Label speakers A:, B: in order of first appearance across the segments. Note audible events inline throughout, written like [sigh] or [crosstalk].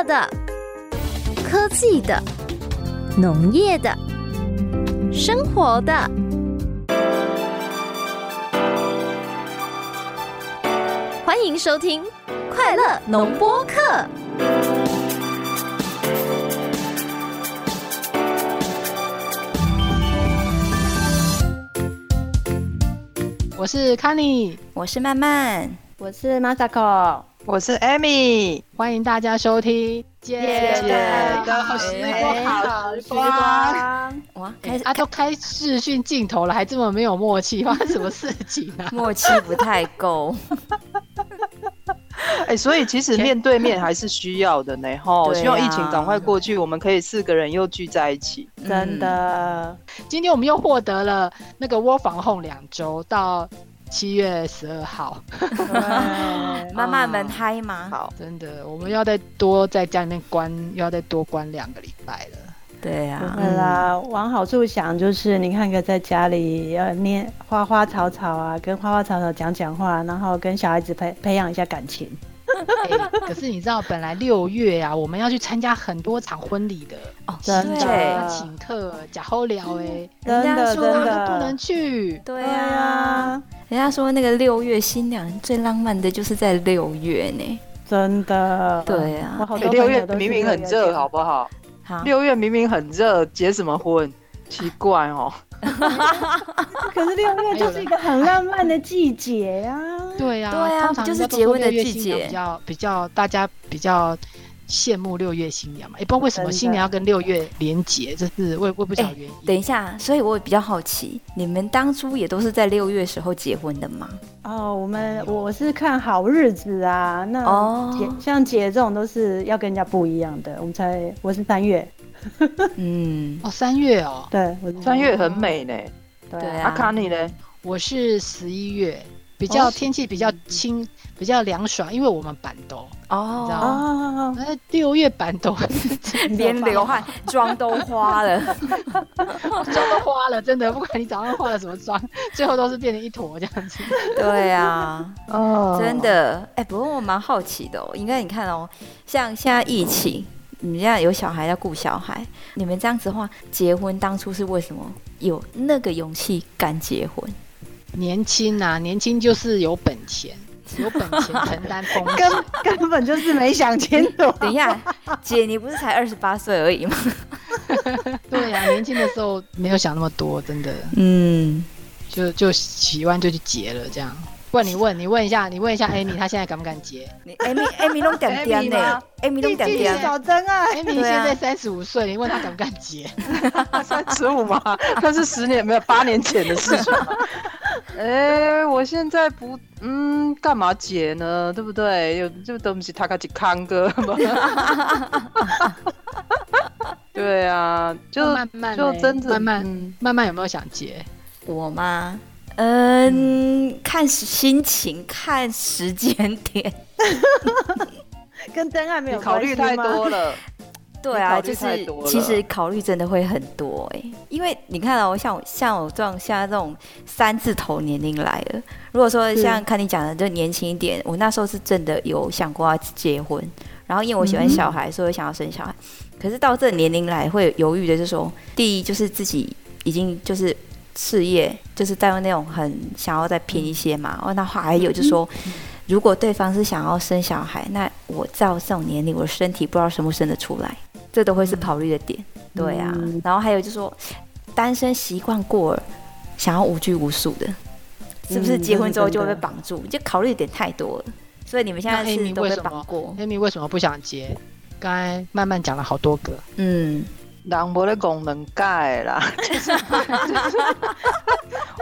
A: 乐的、科技的、农业的、生活的。欢迎收听《快乐农播课》。
B: 我是 Kenny，
C: 我是曼曼，
D: 我是 Masako，
E: 我是 Amy，
B: 欢迎大家收听《
E: 姐姐的好时光，好时光。
C: 哇，开始
B: 啊，都开视讯镜头了，还这么没有默契，发生什么事情啊？[laughs]
C: 默契不太够。[laughs]
E: 哎，所以其实面对面还是需要的呢，吼！[laughs] 希望疫情赶快过去，我们可以四个人又聚在一起。
D: 真的，
B: 今天我们又获得了那个窝防控两周到七月十二号，
C: 妈妈们嗨吗？
E: 好，
B: 真的，我们要再多在家里面关，又要再多关两个礼拜了。
C: 对呀，
D: 对啦，往好处想，就是你看个在家里要念花花草草啊，跟花花草草讲讲话，然后跟小孩子培培养一下感情。[laughs]
B: 可是你知道，本来六月啊，我们要去参加很多场婚礼的。
C: 哦，
D: 真的。
B: 请客假后聊哎，
D: 真的真的。
B: 不能去。
C: 对呀，人家说那个六月新娘最浪漫的就是在六月呢，
D: 真的。
C: 对呀，
E: 六月明明很热，好不好？六月明明很热，结什么婚？奇怪哦。[laughs]
D: 可是六月就是一个很浪漫的季节呀。
B: 对呀，
C: 对呀，就是结婚的季节，
B: 比较比较大家比较羡慕六月新娘嘛。也不知道为什么新娘要跟六月连结，这是我我不晓得原因。
C: 等一下，所以我也比较好奇，你们当初也都是在六月时候结婚的吗？
D: 哦，我们我是看好日子啊。那哦，像姐这种都是要跟人家不一样的，我们才我是三月。
B: 嗯，[laughs] 哦，三月哦，
D: 对，
E: 三月很美呢。
C: 对啊，阿
E: 卡你呢？
B: 我是十一月，比较天气比较清，比较凉爽，因为我们板豆哦，知道吗？那六月板豆 [laughs]
C: 连流汗，妆都花了，[laughs]
B: 妆都花了，真的，不管你早上化了什么妆，最后都是变成一坨这样子。
C: 对啊，哦，真的，哎，不过我蛮好奇的哦，应该你看哦，像现在疫情。你们家有小孩要顾小孩，你们这样子的话，结婚当初是为什么有那个勇气敢结婚？
B: 年轻啊，年轻就是有本钱，[laughs] 有本钱承担风险，
D: 根根本就是没想清楚。[laughs]
C: 等一下，姐，你不是才二十八岁而已吗？[laughs]
B: 对呀，年轻的时候没有想那么多，真的，嗯，就就喜欢就去结了这样。问你问你问一下，你问一下 Amy，她现在敢不敢结？
C: 你 Amy Amy 弄点点呢？Amy 弄点点。
D: 找真啊。
B: Amy 现在三十五岁，你问她敢不敢结？[laughs]
E: 三十五吗？那是十年没有八年前的事情。[laughs] 哎，我现在不嗯，干嘛结呢？对不对？有这东西，他开始康哥吗？[laughs] 对啊，就
B: 慢慢
E: 就真的
B: 慢慢慢慢有没有想结？
C: 我吗？嗯，看心情，看时间点，[laughs]
D: 跟真爱没有
E: 考虑太多了。[laughs]
C: 对啊，就是其实考虑真的会很多哎，因为你看哦，像我像我这种现在这种三字头年龄来了，如果说像看你讲的就年轻一点，我那时候是真的有想过要结婚，然后因为我喜欢小孩，所以想要生小孩。可是到这年龄来会犹豫的，就是说，第一就是自己已经就是。事业就是在用那种很想要再拼一些嘛，哦，那还有就是说，如果对方是想要生小孩，那我照这种年龄，我的身体不知道生不生得出来，这都会是考虑的点。对啊，然后还有就是说，单身习惯过了，想要无拘无束的，是不是结婚之后就会被绑住？就考虑的点太多了。所以你们现在是都被绑过
B: ？Amy 为什么不想结？刚才慢慢讲了好多个，嗯。
E: 人无咧功能改啦，就 [laughs] 是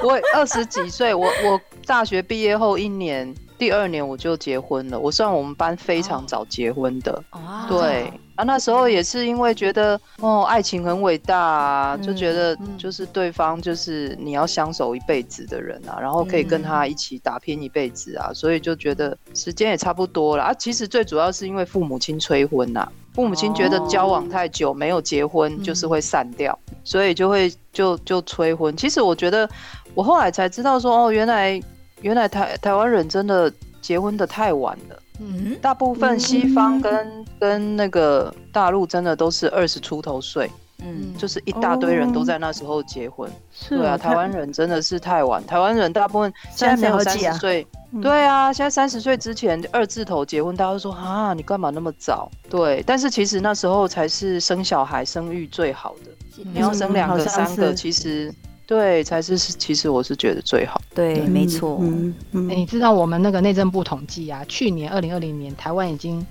E: 我二十几岁，我我大学毕业后一年，第二年我就结婚了。我算我们班非常早结婚的，对啊，那时候也是因为觉得哦，爱情很伟大，啊，就觉得就是对方就是你要相守一辈子的人啊，然后可以跟他一起打拼一辈子啊，所以就觉得时间也差不多了啊。其实最主要是因为父母亲催婚呐。父母亲觉得交往太久没有结婚就是会散掉，所以就会就就催婚。其实我觉得，我后来才知道说，哦，原来原来台台湾人真的结婚的太晚了。嗯，大部分西方跟跟那个大陆真的都是二十出头岁。嗯，就是一大堆人都在那时候结婚，对啊，台湾人真的是太晚。台湾人大部分现在没有三十岁，对啊，现在三十岁之前二字头结婚，大家都说啊，你干嘛那么早？对，但是其实那时候才是生小孩生育最好的，你要生两个三个，其实对才是是，其实我是觉得最好。
C: 对，没错。
B: 嗯嗯，你知道我们那个内政部统计啊，去年二零二零年台湾已经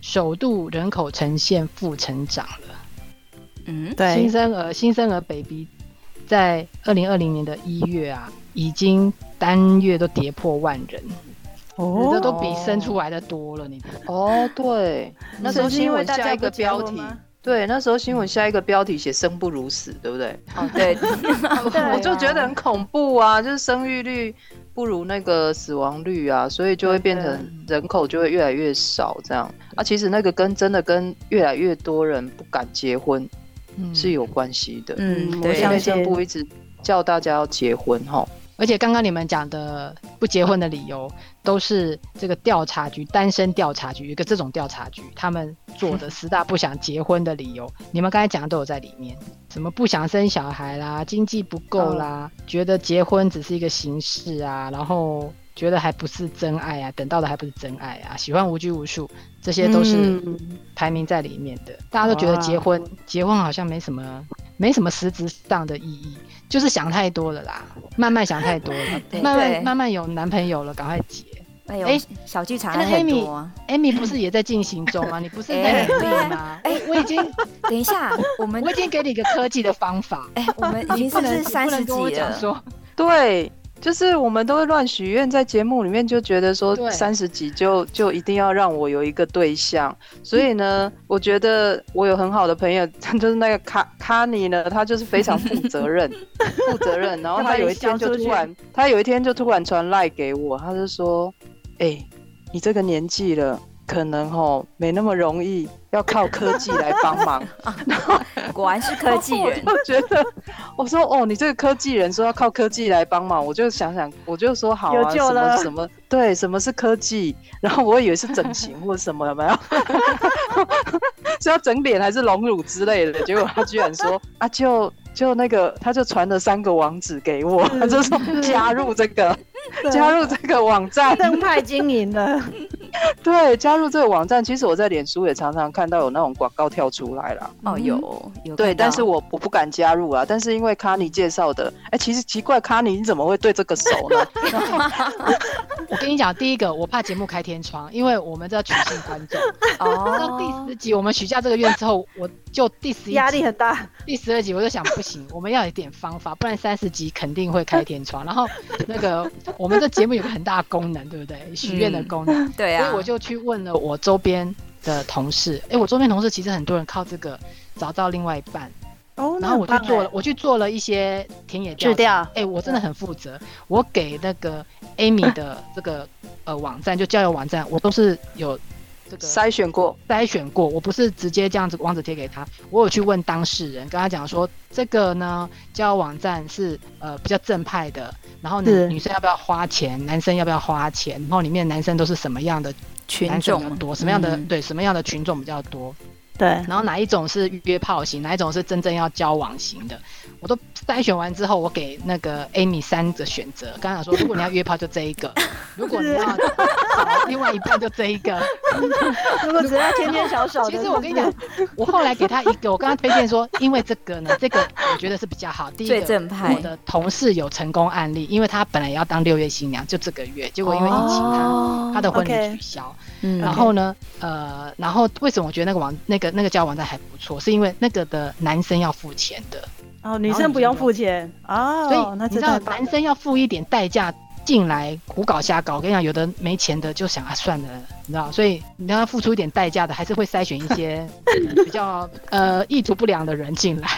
B: 首度人口呈现负成长了。嗯，对，新生儿新生儿 baby 在二零二零年的一月啊，已经单月都跌破万人，哦，这都比生出来的多了，你
E: 哦，对，那时候新闻下一个标题，对，那时候新闻下一个标题写生不如死，对不对？
C: 哦，对，[laughs]
E: 我就觉得很恐怖啊，就是生育率不如那个死亡率啊，所以就会变成人口就会越来越少这样。啊。其实那个跟真的跟越来越多人不敢结婚。是有关系的，嗯，对，内政府一直叫大家要结婚哈，
B: 而且刚刚你们讲的不结婚的理由，都是这个调查局单身调查局一个这种调查局他们做的十大不想结婚的理由，你们刚才讲的都有在里面，什么不想生小孩啦，经济不够啦，觉得结婚只是一个形式啊，然后。觉得还不是真爱啊，等到的还不是真爱啊，喜欢无拘无束，这些都是排名在里面的。大家都觉得结婚，结婚好像没什么，没什么实质上的意义，就是想太多了啦，慢慢想太多了，慢慢慢慢有男朋友了，赶快结。
C: 哎，小剧场很多。
B: Amy 不是也在进行中吗？你不是在努力吗？哎，我已经，
C: 等一下，我们
B: 我已经给你一个科技的方法。
C: 哎，我们已经是三十几了。
E: 对。就是我们都会乱许愿，在节目里面就觉得说三十几就就一定要让我有一个对象，所以呢，我觉得我有很好的朋友，[laughs] 就是那个卡卡尼呢，他就是非常负责任，[laughs] 负责任。然后他有一天就突然，他有一天就突然传赖给我，他就说：“哎，你这个年纪了。”可能哦没那么容易，要靠科技来帮忙。[laughs]
C: 果然是科技人，
E: 我觉得我说哦，你这个科技人说要靠科技来帮忙，我就想想，我就说好啊，什么什么对，什么是科技？然后我以为是整形或者什么，有没有？[laughs] 是要整脸还是隆乳之类的？结果他居然说啊，就就那个，他就传了三个网址给我，他就说加入这个。加入这个网站，
D: 正派经营的。[laughs]
E: 对，加入这个网站，其实我在脸书也常常看到有那种广告跳出来了。
C: 哦，有有。
E: 对，但是我我不敢加入啊。但是因为卡尼介绍的，哎，其实奇怪，卡尼你怎么会对这个熟呢？[laughs] [laughs]
B: 我跟你讲，第一个我怕节目开天窗，因为我们这取信观众。哦。到第十集我们许下这个愿之后，我就第十一
D: 压力很大。
B: 第十二集我就想不行，我们要有点方法，不然三十集肯定会开天窗。然后那个。我们的节目有个很大的功能，对不对？许愿的功能。
C: 对啊。
B: 所以我就去问了我周边的同事，哎，我周边同事其实很多人靠这个找到另外一半。哦。然后我去做了，我去做了一些田野调查。哎，我真的很负责。我给那个 Amy 的这个呃网站，就交友网站，我都是有。
E: 筛选过，
B: 筛选过，我不是直接这样子网址贴给他，我有去问当事人，跟他讲说这个呢，交友网站是呃比较正派的，然后女女生要不要花钱，男生要不要花钱，然后里面男生都是什么样的
C: 群众
B: 多，什么样的对什么样的群众比较多，
D: 对，
B: 然后哪一种是约炮型，哪一种是真正要交往型的。我都筛选完之后，我给那个 Amy 三个选择。刚才说，如果你要约炮，就这一个；如果你要另外一半，就这一个。[laughs]
D: 如果只要天天小手，
B: 其实我跟你讲，我后来给他一个，我刚刚推荐说，因为这个呢，这个我觉得是比较好。第一个，我的同事有成功案例，因为他本来也要当六月新娘，就这个月，结果因为疫情，他他的婚礼取消。嗯。然后呢，呃，然后为什么我觉得那个网那个那个交友网站还不错？是因为那个的男生要付钱的。
D: 哦，女生不用付钱哦，
B: 所以你知道男生要付一点代价进来胡搞瞎搞。我跟你讲，有的没钱的就想啊算了，你知道，所以你让他付出一点代价的，还是会筛选一些 [laughs] 比较呃意图不良的人进来。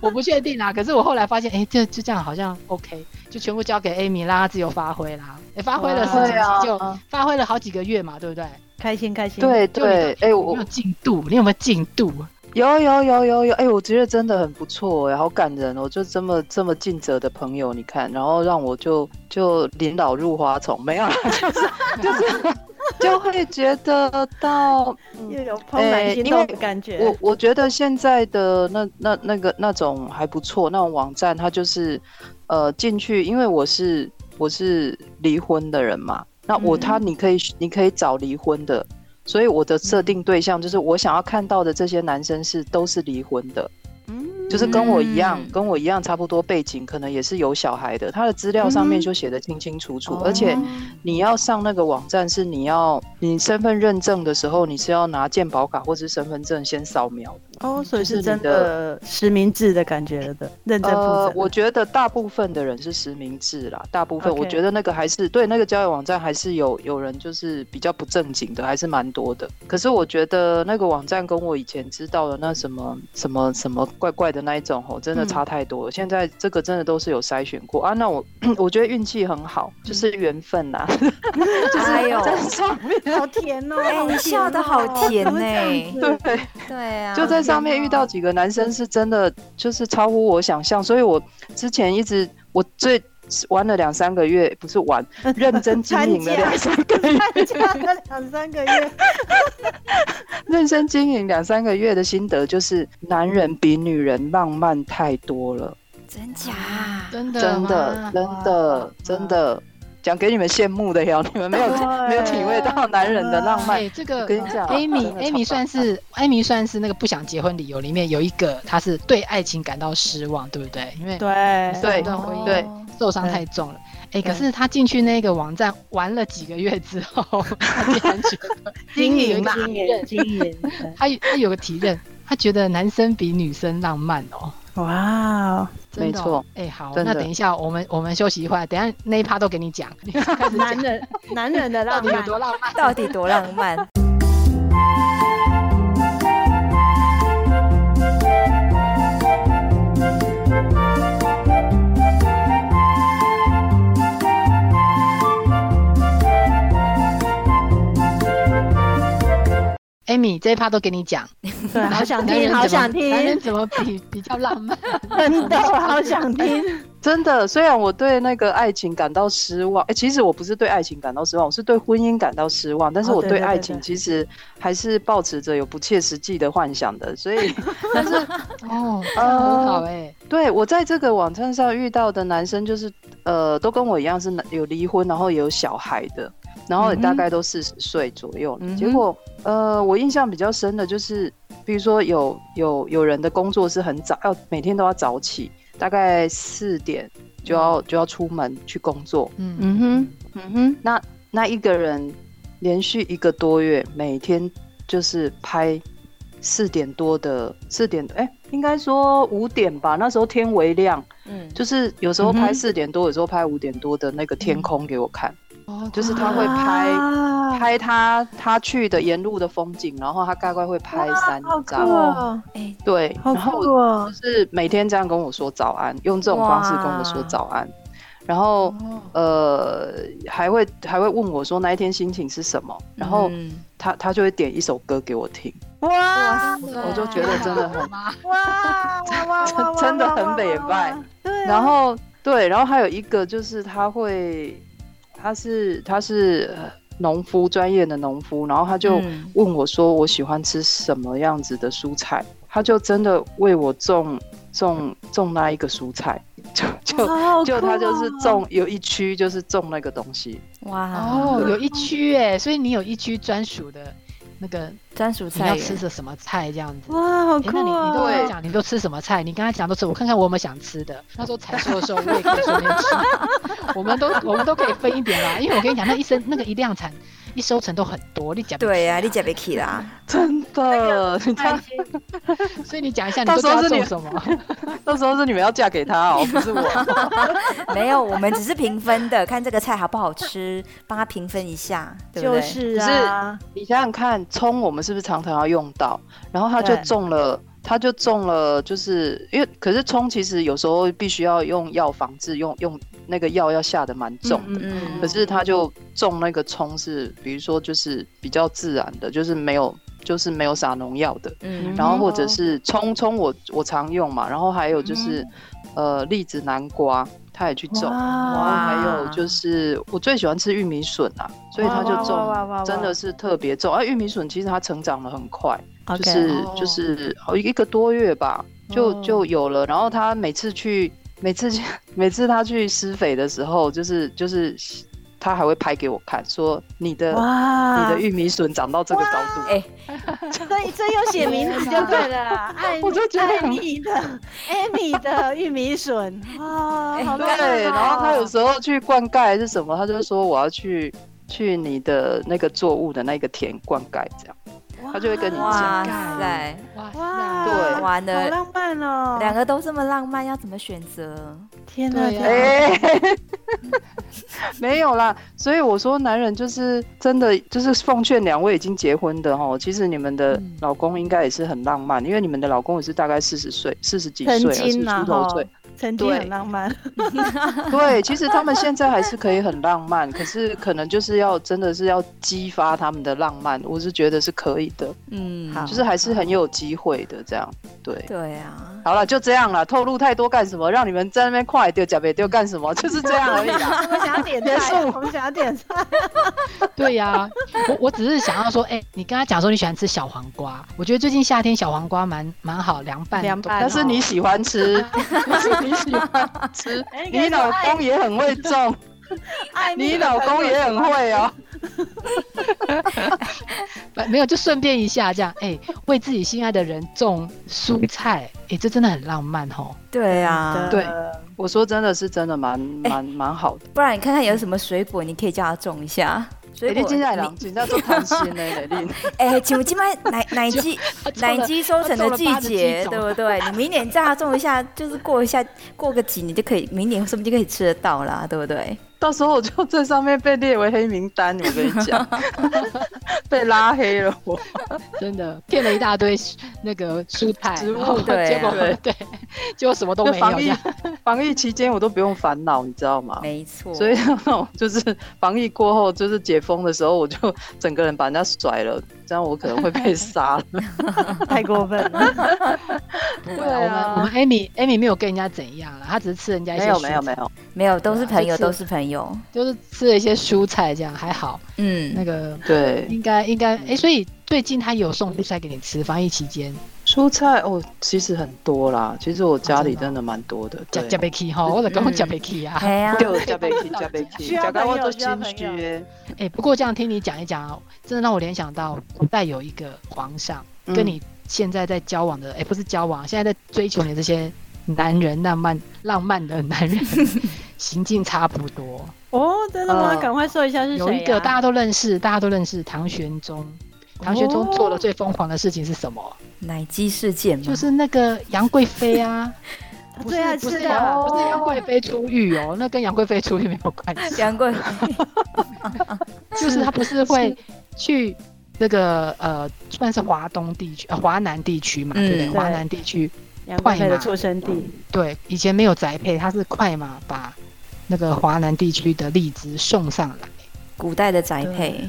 B: 我不确定啊，可是我后来发现，哎，就就这样好像 OK，就全部交给 Amy，让她自由发挥啦。哎，发挥了十几集就发挥了好几个月嘛，对不对？
D: 开心开心。
E: 对对，哎，我
B: 有进度，你有没有进度？
E: 有有有有有，哎，我觉得真的很不错，哎，好感人哦！就这么这么尽责的朋友，你看，然后让我就就领导入花丛，没有，[laughs] 就是就是就会觉得到
D: 又有怦然心动的感觉。
E: 我我觉得现在的那那那个那种还不错，那种网站它就是呃进去，因为我是我是离婚的人嘛，那我他你可以你可以找离婚的，所以我的设定对象就是我想要看到的这些男生是都是离婚的。嗯就是跟我一样，跟我一样差不多背景，可能也是有小孩的。他的资料上面就写的清清楚楚，而且你要上那个网站，是你要你身份认证的时候，你是要拿健保卡或者是身份证先扫描。
D: 哦，所以是真的实名制的感觉的，认真呃，
E: 我觉得大部分的人是实名制啦，大部分我觉得那个还是对那个交友网站还是有有人就是比较不正经的，还是蛮多的。可是我觉得那个网站跟我以前知道的那什么什么什么怪怪的那一种吼，真的差太多了。现在这个真的都是有筛选过啊。那我 [clears throat] 我觉得运气很好，就是缘分呐。[laughs]
C: 哎呦，
D: 好甜哦！
C: 哎，你笑的好甜呢。
E: 对
C: 对啊，
E: 就在。上面遇到几个男生是真的，就是超乎我想象，所以我之前一直我最玩了两三个月，不是玩，认真经营了两三个月，
D: 两三个月，
E: 认真经营两三个月的心得就是，男人比女人浪漫太多了，
C: 真假？
B: 真的？
E: 真的？真的？真的？讲给你们羡慕的哟，[laughs] 你们没有 [laughs] 没有体会到男人的浪漫。
B: 这个跟你讲，Amy，Amy 算是 Amy 算是那个不想结婚理由里面有一个，他是对爱情感到失望，对不对？因为
D: 对。
E: 对
B: 对受伤太重了。哎，可是他进去那个网站玩了几个月之后，[laughs] 他竟然觉得
D: 经营经营经营，
B: 他他有个体认，他觉得男生比女生浪漫哦。
D: 哇，
E: 没错，
B: 哎，好，那等一下，我们我们休息一会儿，等下那一趴都给你讲。
D: 男人，[laughs] 男人的浪漫
B: 有多浪漫？
C: 到底多浪漫
B: ？Amy 这一趴都给你讲，
D: 对，好想听，好想听，
B: 男人怎么比比较浪漫？[laughs]
D: 真的，好想听，[laughs]
E: 真的。虽然我对那个爱情感到失望，哎，其实我不是对爱情感到失望，我是对婚姻感到失望。但是我对爱情其实还是保持着有不切实际的幻想的。所以，[laughs] 但是
B: 哦，很好哎。
E: 对我在这个网站上遇到的男生，就是呃，都跟我一样是有离婚，然后也有小孩的。然后大概都四十岁左右，结果呃，我印象比较深的就是，比如说有有有人的工作是很早，要每天都要早起，大概四点就要就要出门去工作。嗯。嗯哼。嗯哼，那那一个人连续一个多月，每天就是拍四点多的四点，哎，应该说五点吧，那时候天微亮，嗯，就是有时候拍四点多，有时候拍五点多的那个天空给我看。哦，就是他会拍拍他他去的沿路的风景，然后他大概会拍三张。哎，对，然后就是每天这样跟我说早安，用这种方式跟我说早安，然后呃还会还会问我说那一天心情是什么，然后他他就会点一首歌给我听。哇，我就觉得真的很哇。哇真的很美拜。然后对，然后还有一个就是他会。他是他是农夫，专业的农夫，然后他就问我说：“我喜欢吃什么样子的蔬菜？”他就真的为我种种种那一个蔬菜，就就就他就是种有一区就是种那个东西。
B: 哇哦，有一区哎，所以你有一区专属的。那个
C: 专属菜，
B: 你要吃着什么菜这样子？
D: 哇，好酷
B: 啊！你你都跟我讲，你都吃什么菜？你跟他讲都吃，我看看我有没有想吃的。那时候采收的时候，我也可以顺便吃。[laughs] 我们都我们都可以分一点啦，因为我跟你讲，那一生那个一量产。一收成都很多，你讲
C: 对呀，你讲不起啦，[laughs]
E: 真的，[laughs]
B: 所以你讲一下，你到时候是做什么？[laughs]
E: 到时候是你们要嫁给他哦，不是我。
C: 没有，我们只是评分的，看这个菜好不好吃，帮他评分一下，对不
D: 对？就是啊，
E: 你想想看，葱我们是不是常常要用到？然后他就中了。他就中了，就是因为可是葱其实有时候必须要用药防治，用用那个药要下的蛮重的。可是他就种那个葱是，比如说就是比较自然的，就是没有就是没有撒农药的。嗯，然后或者是葱葱我我常用嘛，然后还有就是呃栗子南瓜，他也去种，然后还有就是我最喜欢吃玉米笋啊，所以他就种，真的是特别种。而玉米笋其实它成长的很快，就是就是哦一个多月吧，就就有了。然后他每次去，每次去每次他去施肥的时候，就是就是。他还会拍给我看，说你的你的玉米笋长到这个高度，哎，
D: 所以这又写名字就对了，艾艾米的艾米的玉米笋，哇，
E: 对，然后他有时候去灌溉还是什么，他就说我要去去你的那个作物的那个田灌溉这样。他就会跟你讲，哇塞，
C: 哇，
E: 对，
C: 玩的
D: 好浪漫哦，
C: 两个都这么浪漫，要怎么选择？
D: 天哪，哎，[laughs]
E: 没有啦，所以我说男人就是真的，就是奉劝两位已经结婚的哦，其实你们的老公应该也是很浪漫，因为你们的老公也是大概四十岁，四十几岁，四十出头岁。
D: 曾经很浪漫，[laughs]
E: 对，其实他们现在还是可以很浪漫，可是可能就是要真的是要激发他们的浪漫，我是觉得是可以的，嗯，就是还是很有机会的这样，对，
C: 对啊，
E: 好了，就这样了，透露太多干什么？让你们在那边快丢假别丢干什么？[laughs] 就是这样而已
D: 啦。我们想要点菜，我们想要点菜。
B: 对呀，我我只是想要说，哎，你跟他讲说你喜欢吃小黄瓜，我觉得最近夏天小黄瓜蛮蛮好凉拌，
D: 凉拌，[laughs]
E: 但是你喜欢吃。[laughs] 你喜欢吃，你老公也很会种，你老公也很会哦。[laughs]
B: 没有，就顺便一下这样，哎，为自己心爱的人种蔬菜，哎，这真的很浪漫哦。
C: 对啊，
E: 对，我说真的是真的蛮蛮蛮好的。
C: 不然你看看有什么水果，你可以叫他种一下。
E: 所以接下来人家做贪心呢，[laughs] 雷丽。
C: 哎，请问今麦奶 [laughs] 奶鸡奶鸡收成的季节，对不对？你明年叫他种一下，就是过一下，过个几年就可以，明年说不定就可以吃得到啦，对不对？
E: 到时候我就在上面被列为黑名单，我跟你讲，[laughs] 被拉黑了，我
B: 真的骗了一大堆那个蔬菜
E: 植物，
B: 对，结果对，结果什么都没有。
E: 防疫防疫期间我都不用烦恼，你知道吗？
C: 没错。
E: 所以那种就是防疫过后，就是解封的时候，我就整个人把人家甩了。这样我可能会被杀了，[laughs]
D: 太过分了。[laughs]
B: 对啊，我们 Amy Amy 没有跟人家怎样了，她只是吃人家一些
E: 没有没有没有
C: 没有都是朋友都是朋友，
B: 就是吃了一些蔬菜这样还好。嗯，那个
E: 对，
B: 应该应该哎，所以最近他有送蔬菜给你吃，防疫期间。
E: 蔬菜哦，其实很多啦。其实我家里真的蛮多的。
B: 加加贝奇哈，我在讲加贝奇啊。
E: 对，加贝奇，加贝奇，[laughs] 加到我都心虚。
B: 哎，不过这样听你讲一讲，真的让我联想到古代有一个皇上，跟你现在在交往的，哎，不是交往，现在在追求你这些男人，浪漫浪漫的男人，[laughs] 行径差不多。
D: 哦，真的吗？赶快说一下是谁？
B: 有一个大家都认识，大家都认识唐玄宗。唐玄宗做的最疯狂的事情是什么？
C: 奶鸡事件吗？
B: 就是那个杨贵妃啊，[laughs]
D: 不是不是
B: 不是杨贵妃出狱哦，那跟杨贵妃出狱没有关
C: 系。[laughs] 杨贵妃 [laughs]
B: 就是他不是会去那个呃，算是华东地区呃华南地区嘛，对不对？华南地区
D: 快马的出生地。
B: 对，以前没有宅配，他是快马把那个华南地区的荔枝送上来。
C: 古代的宅配。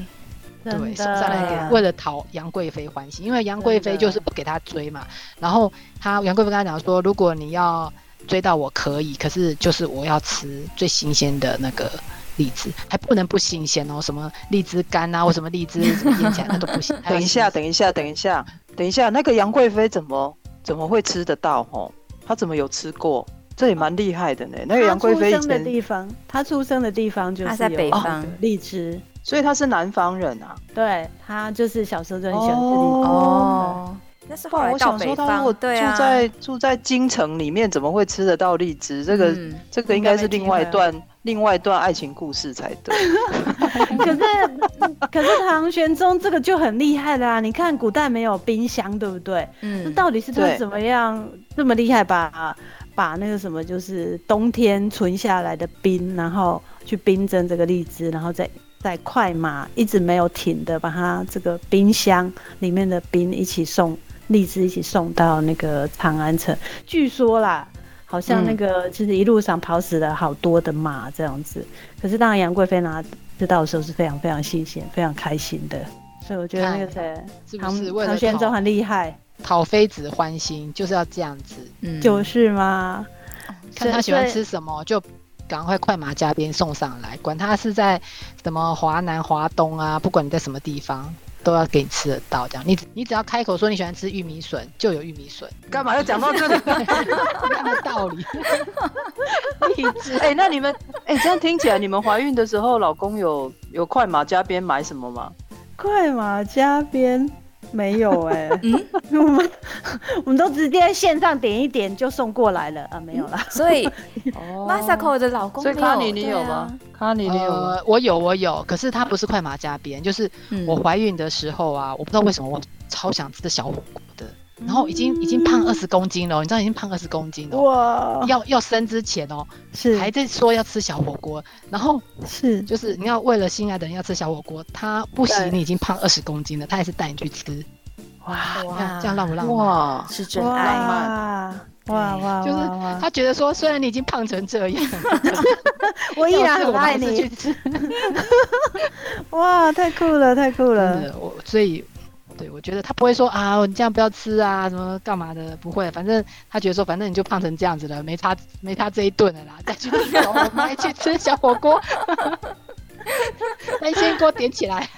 B: 对，送上来给为了讨杨贵妃欢心，因为杨贵妃就是不给他追嘛。然后他杨贵妃跟他讲说，如果你要追到我可以，可是就是我要吃最新鲜的那个荔枝，还不能不新鲜哦，什么荔枝干啊，或什么荔枝什么腌起来那都不行。
E: 等一下，[laughs] 等一下，等一下，等一下，那个杨贵妃怎么怎么会吃得到？哦，她怎么有吃过？这也蛮厉害的呢。那个杨贵妃
D: 出生的地方，她出生的地方就是
C: 在北方
D: 荔枝。
E: 所以他是南方人啊，
D: 对他就是小时候就很喜欢吃荔枝哦。
C: 那是后来到北方，对
E: 啊，住在住在京城里面，怎么会吃得到荔枝？这个这个应该是另外一段另外一段爱情故事才对。[laughs]
D: 可是可是唐玄宗这个就很厉害啦，你看古代没有冰箱，对不对？嗯，那到底是他怎么样这么厉害，把把那个什么就是冬天存下来的冰，然后去冰镇这个荔枝，然后再。在快马一直没有停的，把它这个冰箱里面的冰一起送荔枝，一起送到那个长安城。据说啦，好像那个就是一路上跑死了好多的马这样子。可是当然杨贵妃拿知道的时候是非常非常新鲜、非常开心的。所以我觉得那个谁，唐唐玄宗很厉害，
B: 讨妃子欢心就是要这样子，嗯
D: 就是吗？
B: 看他喜欢吃什么就。赶快快马加鞭送上来，管他是在什么华南、华东啊，不管你在什么地方。都要给你吃得到，这样你你只要开口说你喜欢吃玉米笋，就有玉米笋。
E: 干嘛要讲到这个？
B: 一样的道理。[laughs]
E: 哎，那你们哎，这样听起来，你们怀孕的时候，老公有有快马加鞭买什么吗？
D: 快马加鞭。没有哎，嗯，[laughs] 我们我们都直接线上点一点就送过来了啊，没有了。
C: 所以，[laughs] Masako 的老公，
E: 所以卡尼你有吗？卡尼你有吗？
B: 我有，我有，可是他不是快马加鞭，就是我怀孕的时候啊，我不知道为什么我超想吃小火锅的。然后已经已经胖二十公斤了，你知道已经胖二十公斤了。哇！要要生之前哦，是还在说要吃小火锅，然后是就是你要为了心爱的人要吃小火锅，他不行，你已经胖二十公斤了，他还是带你去吃。哇！你看这样浪不浪漫？哇，
C: 是真爱
D: 吗？哇哇！
B: 就是他觉得说，虽然你已经胖成这样，[laughs]
D: 我依然很爱你。[laughs] 哇，太酷了，太酷了！
B: 我所以。对，我觉得他不会说啊，你这样不要吃啊，什么干嘛的，不会。反正他觉得说，反正你就胖成这样子了，没差没差这一顿了啦，再去买去吃小火锅，[laughs] 那先锅点起来。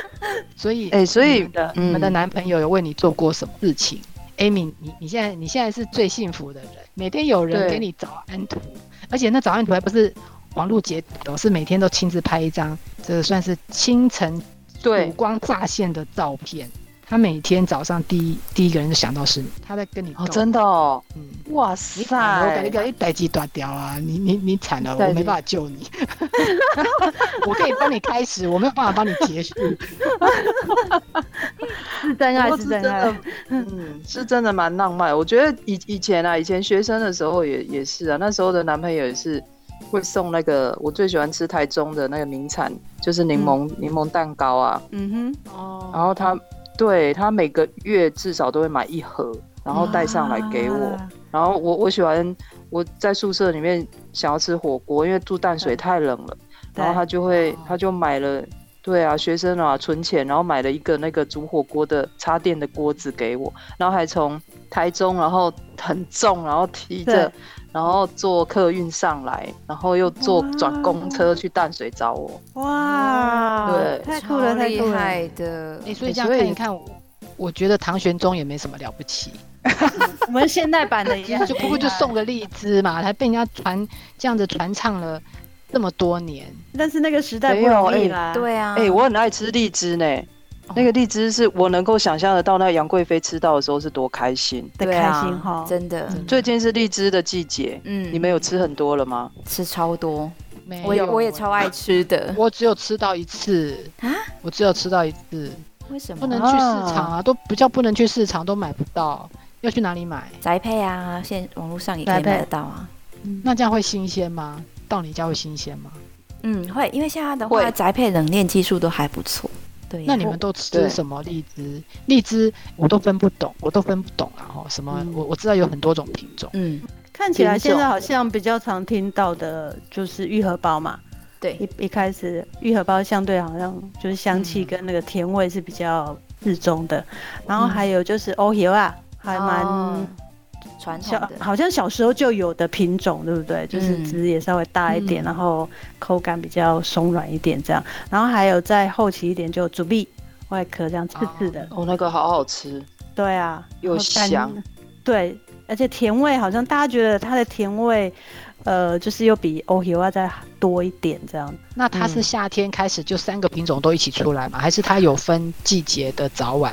B: [laughs] 所以，
E: 哎，所以
B: 你们的男朋友有为你做过什么事情？Amy，你你现在你现在是最幸福的人，每天有人给你早安图，而且那早安图还不是网络截图，是每天都亲自拍一张，这个算是清晨五光乍现的照片。他每天早上第一第一个人就想到是你，他在跟你
E: 哦，真的哦，嗯，哇塞，
B: 我感觉一逮鸡断掉啊，你你你惨了，我没办法救你，[laughs] 我可以帮你开始，我没有办法帮你结束，
D: 是真爱是真爱，
E: 嗯，是真的蛮浪漫。我觉得以以前啊，以前学生的时候也也是啊，那时候的男朋友也是会送那个我最喜欢吃台中的那个名产，就是柠檬柠檬蛋糕啊，嗯哼，哦，然后他。对他每个月至少都会买一盒，然后带上来给我。然后我我喜欢我在宿舍里面想要吃火锅，因为住淡水太冷了。然后他就会他就买了，对啊，学生啊存钱，然后买了一个那个煮火锅的插电的锅子给我，然后还从台中，然后很重，然后提着。然后坐客运上来，然后又坐转公车去淡水找我。哇，对，
D: 太酷了，太
C: 厉害的。
B: 你所以这样看一看，我觉得唐玄宗也没什么了不起。[laughs]
D: 我们现代版的一样，[laughs]
B: 就不过就送个荔枝嘛，还被人家传这样子传唱了这么多年。
D: 但是那个时代不容易啦。
C: 对啊，
E: 哎，我很爱吃荔枝呢。那个荔枝是我能够想象得到，那杨贵妃吃到的时候是多开心，
D: 的开心哈，
C: 真的。
E: 最近是荔枝的季节，嗯，你们有吃很多了吗？
C: 吃超多，没有我也超爱吃的。
B: 我只有吃到一次啊，我只有吃到一次。
C: 为什么
B: 不能去市场啊？都不叫不能去市场，都买不到，要去哪里买？
C: 宅配啊，现网络上也可以买得到啊。
B: 那这样会新鲜吗？到你家会新鲜吗？
C: 嗯，会，因为现在的话，宅配冷链技术都还不错。
B: 那你们都吃什么荔枝？荔枝我都分不懂，我都分不懂啊！哈，什么？我我知道有很多种品种。嗯，
D: 看起来现在好像比较常听到的就是玉荷包嘛。
C: 对，
D: 一一开始玉荷包相对好像就是香气跟那个甜味是比较适中的，然后还有就是欧油啊，还蛮。
C: 小
D: 好像小时候就有的品种，对不对？就是籽也稍微大一点，然后口感比较松软一点这样。然后还有再后期一点，就竹碧外壳这样刺刺的。
E: 哦，那个好好吃。
D: 对啊，
E: 又香。
D: 对，而且甜味好像大家觉得它的甜味，呃，就是又比欧油要再多一点这样。
B: 那它是夏天开始就三个品种都一起出来吗？还是它有分季节的早晚？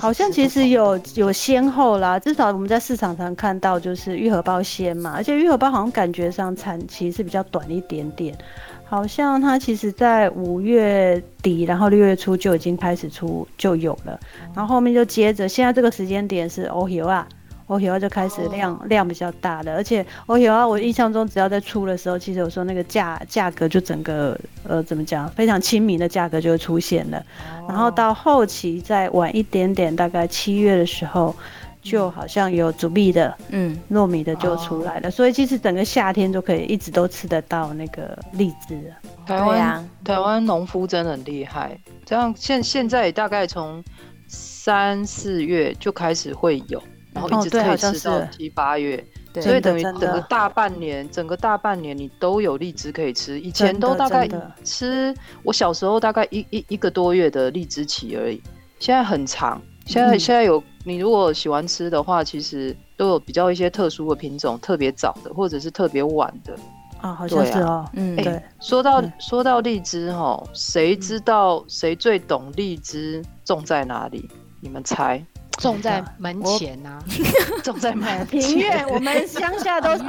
D: 好像其实有有先后啦，至少我们在市场上看到就是愈合包先嘛，而且愈合包好像感觉上产期是比较短一点点，好像它其实在五月底，然后六月初就已经开始出就有了，然后后面就接着现在这个时间点是欧 hiệu 啊。欧喜花就开始量量比较大的，而且欧喜花我印象中只要在出的时候，其实有时候那个价价格就整个呃怎么讲，非常亲民的价格就会出现了。然后到后期再晚一点点，大概七月的时候，就好像有竹蜜的，嗯，糯米的就出来了。所以其实整个夏天都可以一直都吃得到那个荔枝。
E: 台湾台湾农夫真的很厉害，这样现现在大概从三四月就开始会有。然后一直可以吃到七八月，所以等于整个大半年，整个大半年你都有荔枝可以吃。以前都大概吃，我小时候大概一一一个多月的荔枝期而已，现在很长。现在现在有你如果喜欢吃的话，其实都有比较一些特殊的品种，特别早的或者是特别晚的。
D: 啊，好像是哦。
C: 嗯，对。
E: 说到说到荔枝哈，谁知道谁最懂荔枝种在哪里？你们猜？
B: 种在门前呐，
E: 种在门
D: 庭院。我们乡下都是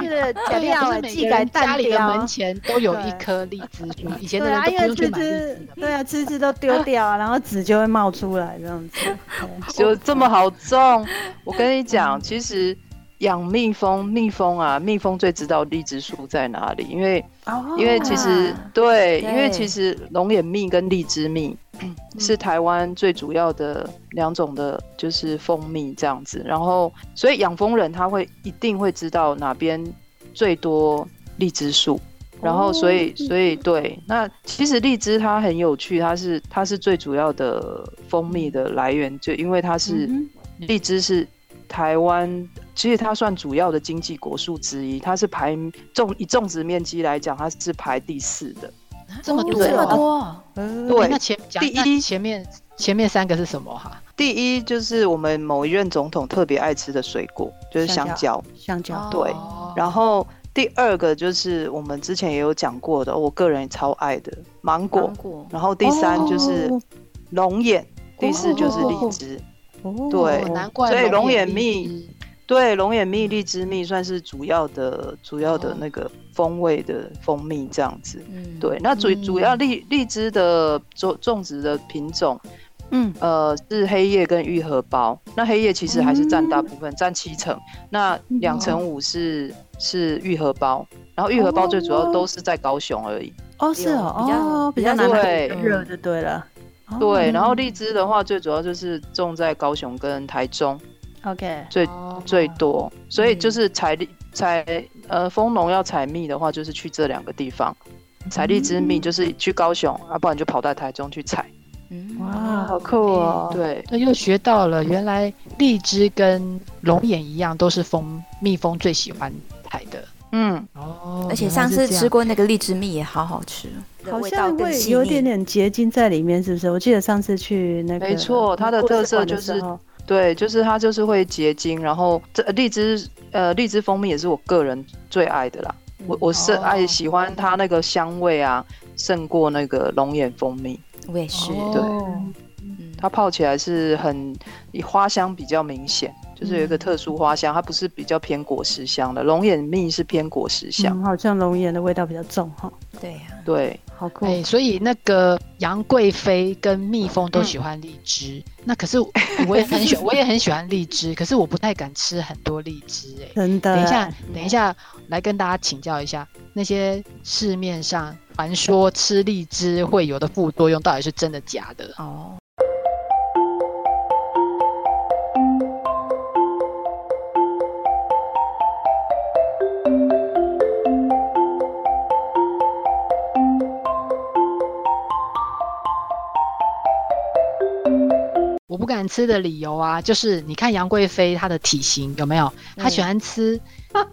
D: 这样，
B: 每个家里的门前都有一棵荔枝树。以前的人都不用去买荔枝，
D: 对啊，枝枝都丢掉，然后籽就会冒出来，这样子。[laughs]
E: 就这么好种？我跟你讲，其实。养蜜蜂，蜜蜂啊，蜜蜂最知道荔枝树在哪里，因为，因为其实对，因为其实龙眼蜜跟荔枝蜜是台湾最主要的两种的，就是蜂蜜这样子。然后，所以养蜂人他会一定会知道哪边最多荔枝树，然后所以所以对，那其实荔枝它很有趣，它是它是最主要的蜂蜜的来源，就因为它是荔枝是。台湾其实它算主要的经济果树之一，它是排种以种植面积来讲，它是排第四的。
B: 这么多，
C: 这么多，
E: 对。
B: 那前第一前面前面三个是什么哈？
E: 第一就是我们某一任总统特别爱吃的水果，就是香蕉。
D: 香蕉。
E: 对。然后第二个就是我们之前也有讲过的，我个人也超爱的芒果。然后第三就是龙眼，第四就是荔枝。对，
B: 难怪。
E: 所以
B: 龙
E: 眼蜜，对龙眼蜜、荔枝蜜算是主要的、主要的那个风味的蜂蜜这样子。嗯，对。那主主要荔荔枝的种种植的品种，嗯，呃，是黑叶跟玉荷包。那黑叶其实还是占大部分，占七成。那两成五是是玉荷包，然后玉荷包最主要都是在高雄而已。
D: 哦，是哦，比较比较难热就对了。
E: 对，然后荔枝的话，最主要就是种在高雄跟台中
D: ，OK，
E: 最最多，所以就是采采呃蜂农要采蜜的话，就是去这两个地方采荔枝蜜，就是去高雄，啊，不然就跑到台中去采。
D: 嗯，哇，好酷哦！
E: 对，
B: 那又学到了，原来荔枝跟龙眼一样，都是蜂蜜蜂最喜欢采的。
E: 嗯，
C: 哦，而且上次吃过那个荔枝蜜也好好吃。
D: 好像会有点点结晶在里面，是不是？我记得上次去那个，
E: 没错，它的特色就是，对，就是它就是会结晶。然后这荔枝，呃，荔枝蜂蜜也是我个人最爱的啦。我我是爱喜欢它那个香味啊，胜过那个龙眼蜂蜜。
C: 我也是，
E: 对，它泡起来是很花香比较明显。就是有一个特殊花香，它不是比较偏果实香的。龙眼蜜是偏果实香，
D: 好像龙眼的味道比较重哈。
C: 对呀，
E: 对，
D: 好酷。
B: 哎，所以那个杨贵妃跟蜜蜂都喜欢荔枝，那可是我也很喜，[laughs] 我也很喜欢荔枝，可是我不太敢吃很多荔枝。哎，
D: 真的。
B: 等一下，等一下，来跟大家请教一下，那些市面上传说吃荔枝会有的副作用，到底是真的假的？哦。我不敢吃的理由啊，就是你看杨贵妃她的体型有没有？她喜欢吃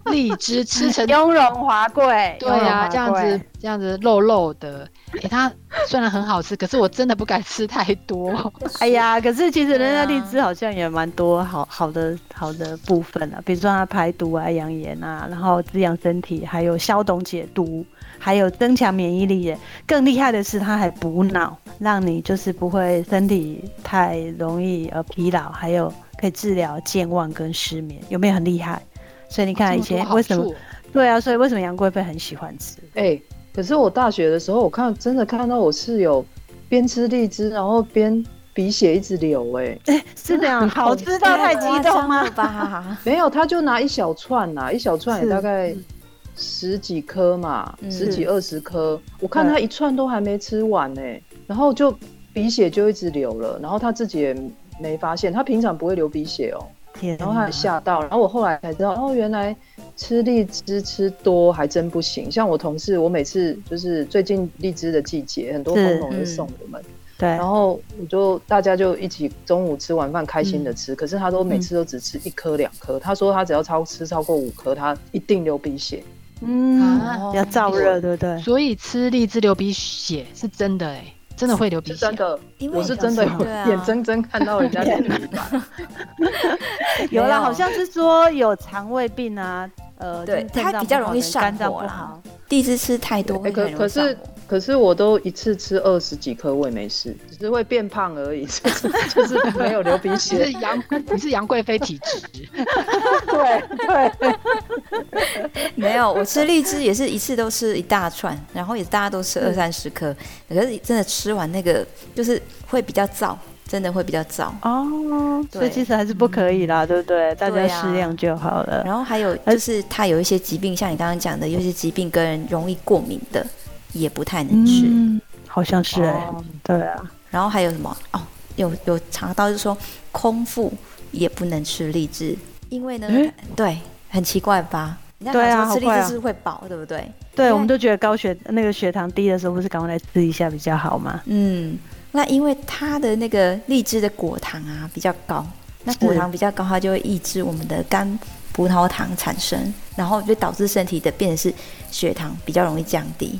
B: 荔枝，吃成 [laughs]
D: 雍容华贵。
B: 对啊，这样子这样子肉肉的。哎，它虽然很好吃，可是我真的不敢吃太多。[laughs]
D: 哎呀，可是其实人家荔枝好像也蛮多好好的好的部分啊，比如说它排毒啊、养颜啊，然后滋养身体，还有消肿解毒。还有增强免疫力耶，更厉害的是它还补脑，让你就是不会身体太容易呃疲劳，还有可以治疗健忘跟失眠，有没有很厉害？所以你看以前为什么？对啊，所以为什么杨贵妃很喜欢吃？
E: 哎，可是我大学的时候，我看真的看到我室友边吃荔枝，然后边鼻血一直流，哎，
D: 哎是这样，[laughs] 好吃到太激动吗？[laughs]
E: 没有，他就拿一小串呐，一小串也大概。十几颗嘛，十几二十颗，我看他一串都还没吃完呢，然后就鼻血就一直流了，然后他自己也没发现，他平常不会流鼻血哦，然后他吓到，然后我后来才知道，哦，原来吃荔枝吃多还真不行，像我同事，我每次就是最近荔枝的季节，很多朋友会送我们，
D: 对，
E: 然后我就大家就一起中午吃完饭开心的吃，可是他都每次都只吃一颗两颗，他说他只要超吃超过五颗，他一定流鼻血。
D: 嗯，要燥热，对不对？
B: 所以吃荔枝流鼻血是真的哎。真的会流鼻血，
E: 真的，我是真的有眼睁睁看到人家流鼻血。[laughs]
D: 有啦，好像是说有肠胃病啊，
C: 呃，对，它比较容易上火啦。荔枝吃太多会很
E: 可是可是我都一次吃二十几颗，我也没事，只是会变胖而已，就 [laughs] 是就是没有流鼻血。
B: 你是杨，你是杨贵妃体质。
E: 对对。[laughs]
C: 没有，我吃荔枝也是一次都吃一大串，然后也大家都吃二三十颗，可是真的吃完那个就是会比较燥，真的会比较燥
D: 哦。所以其实还是不可以啦，对不对？大家适量就好了。
C: 然后还有就是它有一些疾病，像你刚刚讲的，有些疾病跟人容易过敏的。也不太能吃，
D: 好像是哎，对啊。
C: 然后还有什么？哦，有有查到就是说空腹也不能吃荔枝，因为呢，对，很奇怪吧？
D: 对啊，
C: 吃荔枝是会饱，对不对？
D: 对，我们都觉得高血那个血糖低的时候，不是赶快来吃一下比较好吗？
C: 嗯，那因为它的那个荔枝的果糖啊比较高，那果糖比较高，它就会抑制我们的肝葡萄糖产生，然后就导致身体的变成是血糖比较容易降低。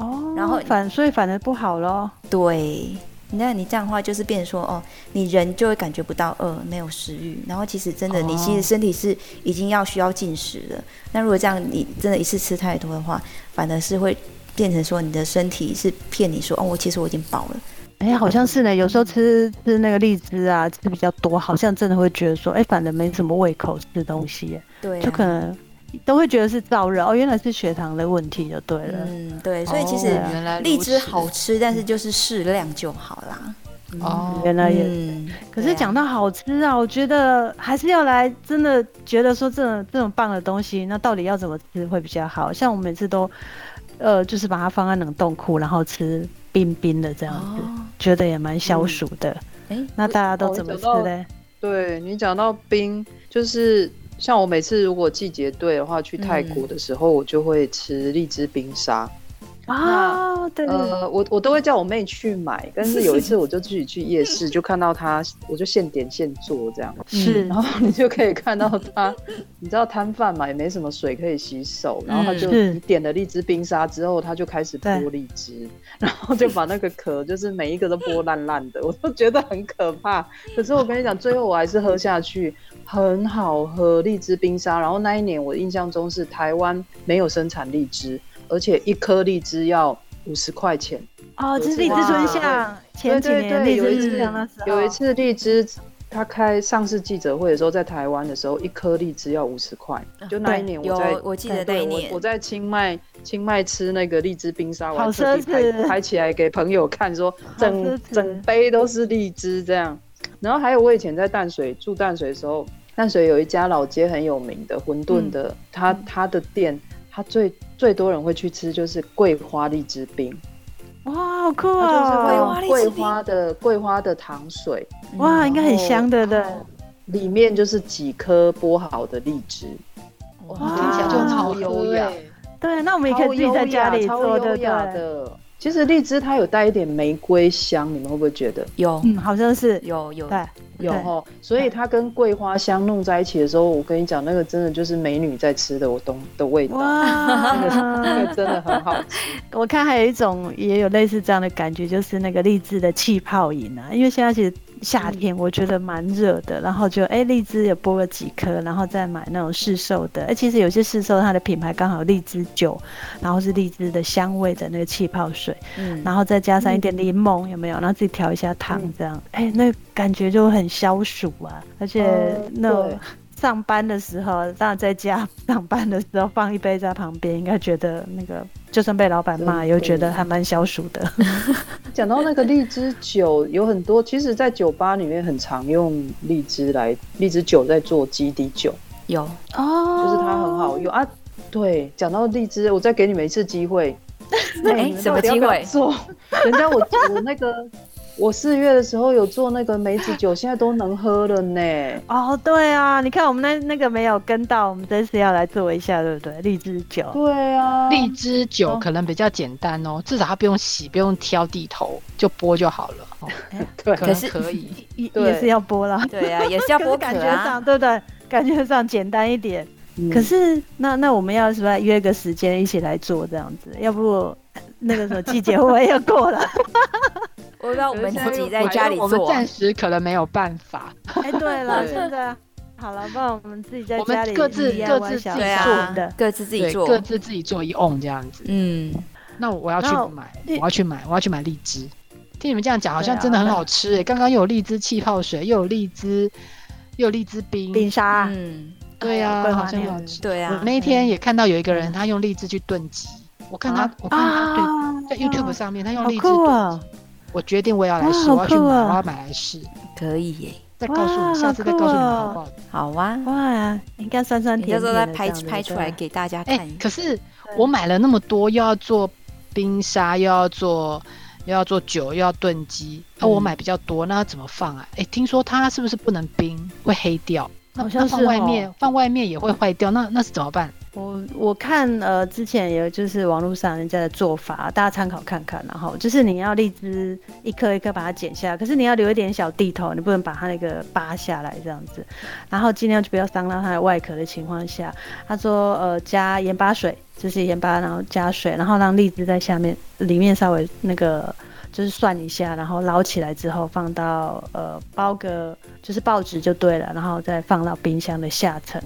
D: 哦，然后反所以反而不好咯。
C: 对，那你这样的话就是变成说，哦，你人就会感觉不到饿，没有食欲。然后其实真的，你其实身体是已经要需要进食了。那如果这样，你真的一次吃太多的话，反而是会变成说，你的身体是骗你说，哦，我其实我已经饱了。
D: 哎，好像是呢。有时候吃吃那个荔枝啊，吃比较多，好像真的会觉得说，哎，反正没什么胃口吃东西。
C: 对，
D: 就可能。都会觉得是燥热哦，原来是血糖的问题就对了。
C: 嗯，对，所以其实荔枝好吃，但是就是适量就好啦。
D: 哦，原来也。可是讲到好吃啊，我觉得还是要来，真的觉得说这种这种棒的东西，那到底要怎么吃会比较好？像我每次都，呃，就是把它放在冷冻库，然后吃冰冰的这样子，觉得也蛮消暑的。哎，那大家都怎么吃嘞？
E: 对你讲到冰，就是。像我每次如果季节对的话，去泰国的时候，我就会吃荔枝冰沙。
D: 啊，对，
E: 呃，我我都会叫我妹去买，但是有一次我就自己去夜市，就看到她，我就现点现做这样，
D: 是，
E: 然后你就可以看到他，你知道摊贩嘛，也没什么水可以洗手，然后他就点了荔枝冰沙之后，他就开始剥荔枝，然后就把那个壳就是每一个都剥烂烂的，我都觉得很可怕。可是我跟你讲，最后我还是喝下去，很好喝荔枝冰沙。然后那一年我印象中是台湾没有生产荔枝。而且一颗荔枝要五十块钱
D: 哦，这是荔枝春夏前几年荔枝春夏的时候，
E: 有一次荔枝他开上市记者会的时候，在台湾的时候，一颗荔枝要五十块。就那一年我在，
C: 我记得那一年
E: 我在清迈清迈吃那个荔枝冰沙，我
D: 好奢侈，
E: 拍起来给朋友看，说整整杯都是荔枝这样。然后还有我以前在淡水住淡水的时候，淡水有一家老街很有名的馄饨的，他他的店。它最最多人会去吃就是桂花荔枝冰，
D: 哇，好酷啊！
E: 就是桂花的桂花的糖水，
D: 哇，应该很香的的。
E: 里面就是几颗剥好的荔枝，
B: 哇，听起来就超优雅。
D: 对，那我们也可以自己在家里做
E: 的。其实荔枝它有带一点玫瑰香，你们会不会觉得
C: 有？
D: 嗯，好像是
C: 有有
D: 对
E: 有哦。所以它跟桂花香弄在一起的时候，我跟你讲，那个真的就是美女在吃的我懂的味道，那个真的很好吃。[laughs]
D: 我看还有一种也有类似这样的感觉，就是那个荔枝的气泡饮啊，因为现在其实。夏天我觉得蛮热的，然后就哎荔枝也剥了几颗，然后再买那种市售的。哎，其实有些市售它的品牌刚好荔枝酒，然后是荔枝的香味的那个气泡水，嗯，然后再加上一点柠檬，有没有？然后自己调一下糖，这样，哎，那感觉就很消暑啊，而且那。[laughs] 上班的时候，当然在家 [laughs] 上班的时候放一杯在旁边，应该觉得那个就算被老板骂，又觉得还蛮消暑的。[laughs]
E: 讲到那个荔枝酒，有很多，其实，在酒吧里面很常用荔枝来荔枝酒在做基底酒，
C: 有
D: 哦，
E: 就是它很好用啊。对，讲到荔枝，我再给你们一次机会，[laughs]
C: 哎，什么机会？
E: 做 [laughs] 人家我我那个。我四月的时候有做那个梅子酒，[laughs] 现在都能喝了呢。
D: 哦，对啊，你看我们那那个没有跟到，我们这次要来做一下，对不对？荔枝酒。
E: 对啊，
B: 荔枝酒可能比较简单哦，至少它不用洗，不用挑地头，就剥就好了。哦 [laughs] 对，可是可以，
D: 也是要剥啦。
C: 对啊，也是要剥
D: 感觉上，对不对？感觉上简单一点。可是那那我们要是不是约个时间一起来做这样子？要不那个什么季节会不会要过了？[laughs]
C: 我不知道我们自己在家里做，
B: 暂时可能没有办法。
D: 哎，对了，现在好了，不然我们自己在家里
B: 各自各自自己做
C: 的，各自自己做，
B: 各自自己做一瓮这样子。嗯，那我要去买，我要去买，我要去买荔枝。听你们这样讲，好像真的很好吃哎！刚刚又有荔枝气泡水，又有荔枝，又有荔枝冰
D: 冰沙。
B: 嗯，对呀，好像好吃。
C: 对啊，
B: 我那一天也看到有一个人，他用荔枝去炖鸡。我看他，我看他对，在 YouTube 上面，他用荔枝炖。我决定我也要来试，我要去买，我要买来试。
C: 可以耶，
B: 再告诉你，下次再告诉你好不好？
C: 好啊，
D: 哇，应该酸酸甜甜的。
C: 到时候再拍拍出来给大家看。
B: 可是我买了那么多，又要做冰沙，又要做又要做酒，又要炖鸡，那我买比较多，那要怎么放啊？哎，听说它是不是不能冰，会黑掉？
D: 好像
B: 放外面，放外面也会坏掉，那那是怎么办？
D: 我我看呃之前有就是网络上人家的做法，大家参考看看。然后就是你要荔枝一颗一颗把它剪下，可是你要留一点小地头，你不能把它那个扒下来这样子。然后尽量就不要伤到它的外壳的情况下，他说呃加盐巴水，就是盐巴，然后加水，然后让荔枝在下面里面稍微那个就是算一下，然后捞起来之后放到呃包个就是报纸就对了，然后再放到冰箱的下层。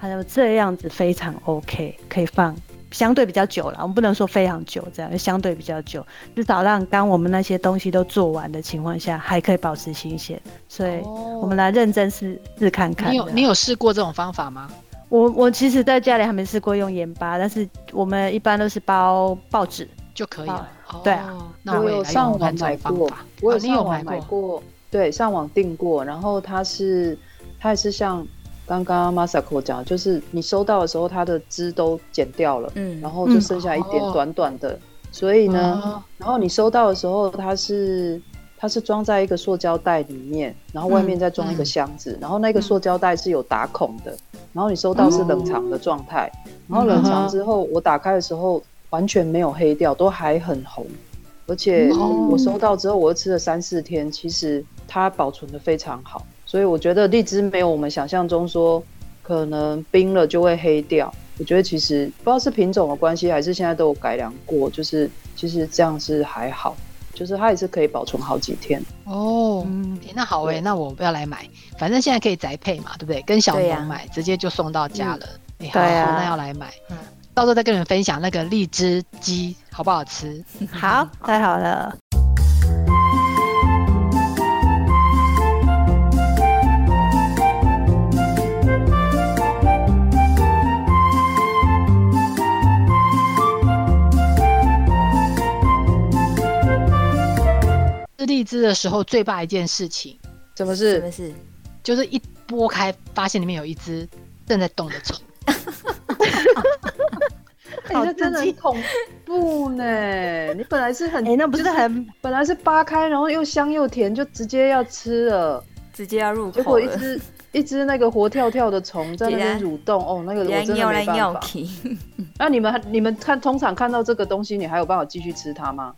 D: 它就这样子非常 OK，可以放相对比较久了。我们不能说非常久，这样相对比较久，至少让刚我们那些东西都做完的情况下，还可以保持新鲜。所以，我们来认真试试看看。
B: 你有你有试过这种方法吗？
D: 我我其实在家里还没试过用盐巴，但是我们一般都是包报纸
B: 就可以了。
D: 对啊，
B: 那
E: 我有上网买过，我有
B: 上
E: 网买过，对，上网订过，然后它是它也是像。刚刚 Masako 讲，就是你收到的时候，它的枝都剪掉了，嗯，然后就剩下一点短短的，所以呢，然后你收到的时候，它是它是装在一个塑胶袋里面，然后外面再装一个箱子，然后那个塑胶袋是有打孔的，然后你收到是冷藏的状态，然后冷藏之后，我打开的时候完全没有黑掉，都还很红，而且我收到之后，我又吃了三四天，其实它保存的非常好。所以我觉得荔枝没有我们想象中说可能冰了就会黑掉。我觉得其实不知道是品种的关系，还是现在都有改良过，就是其实这样是还好，就是它也是可以保存好几天。
B: 哦，嗯，那好诶，那我不要来买，反正现在可以宅配嘛，对不对？跟小农买，直接就送到家了。对啊，那要来买，嗯，到时候再跟你们分享那个荔枝鸡好不好吃。
D: 好，太好了。
B: 吃荔枝的时候最怕一件事情，
E: 什么事？
C: 什么事？
B: 就是一剥开，发现里面有一只正在动的虫。[laughs]
E: 这真的恐怖呢！[laughs] 你本来是很……
D: 哎，那不是很……
E: 本来是扒开，然后又香又甜，就直接要吃了，
C: 直接要入口。
E: 结果一只一只那个活跳跳的虫在那边蠕动，[laughs] 哦，那个我真的没办法。[laughs] 那你们你们看，通常看到这个东西，你还有办法继续吃它吗？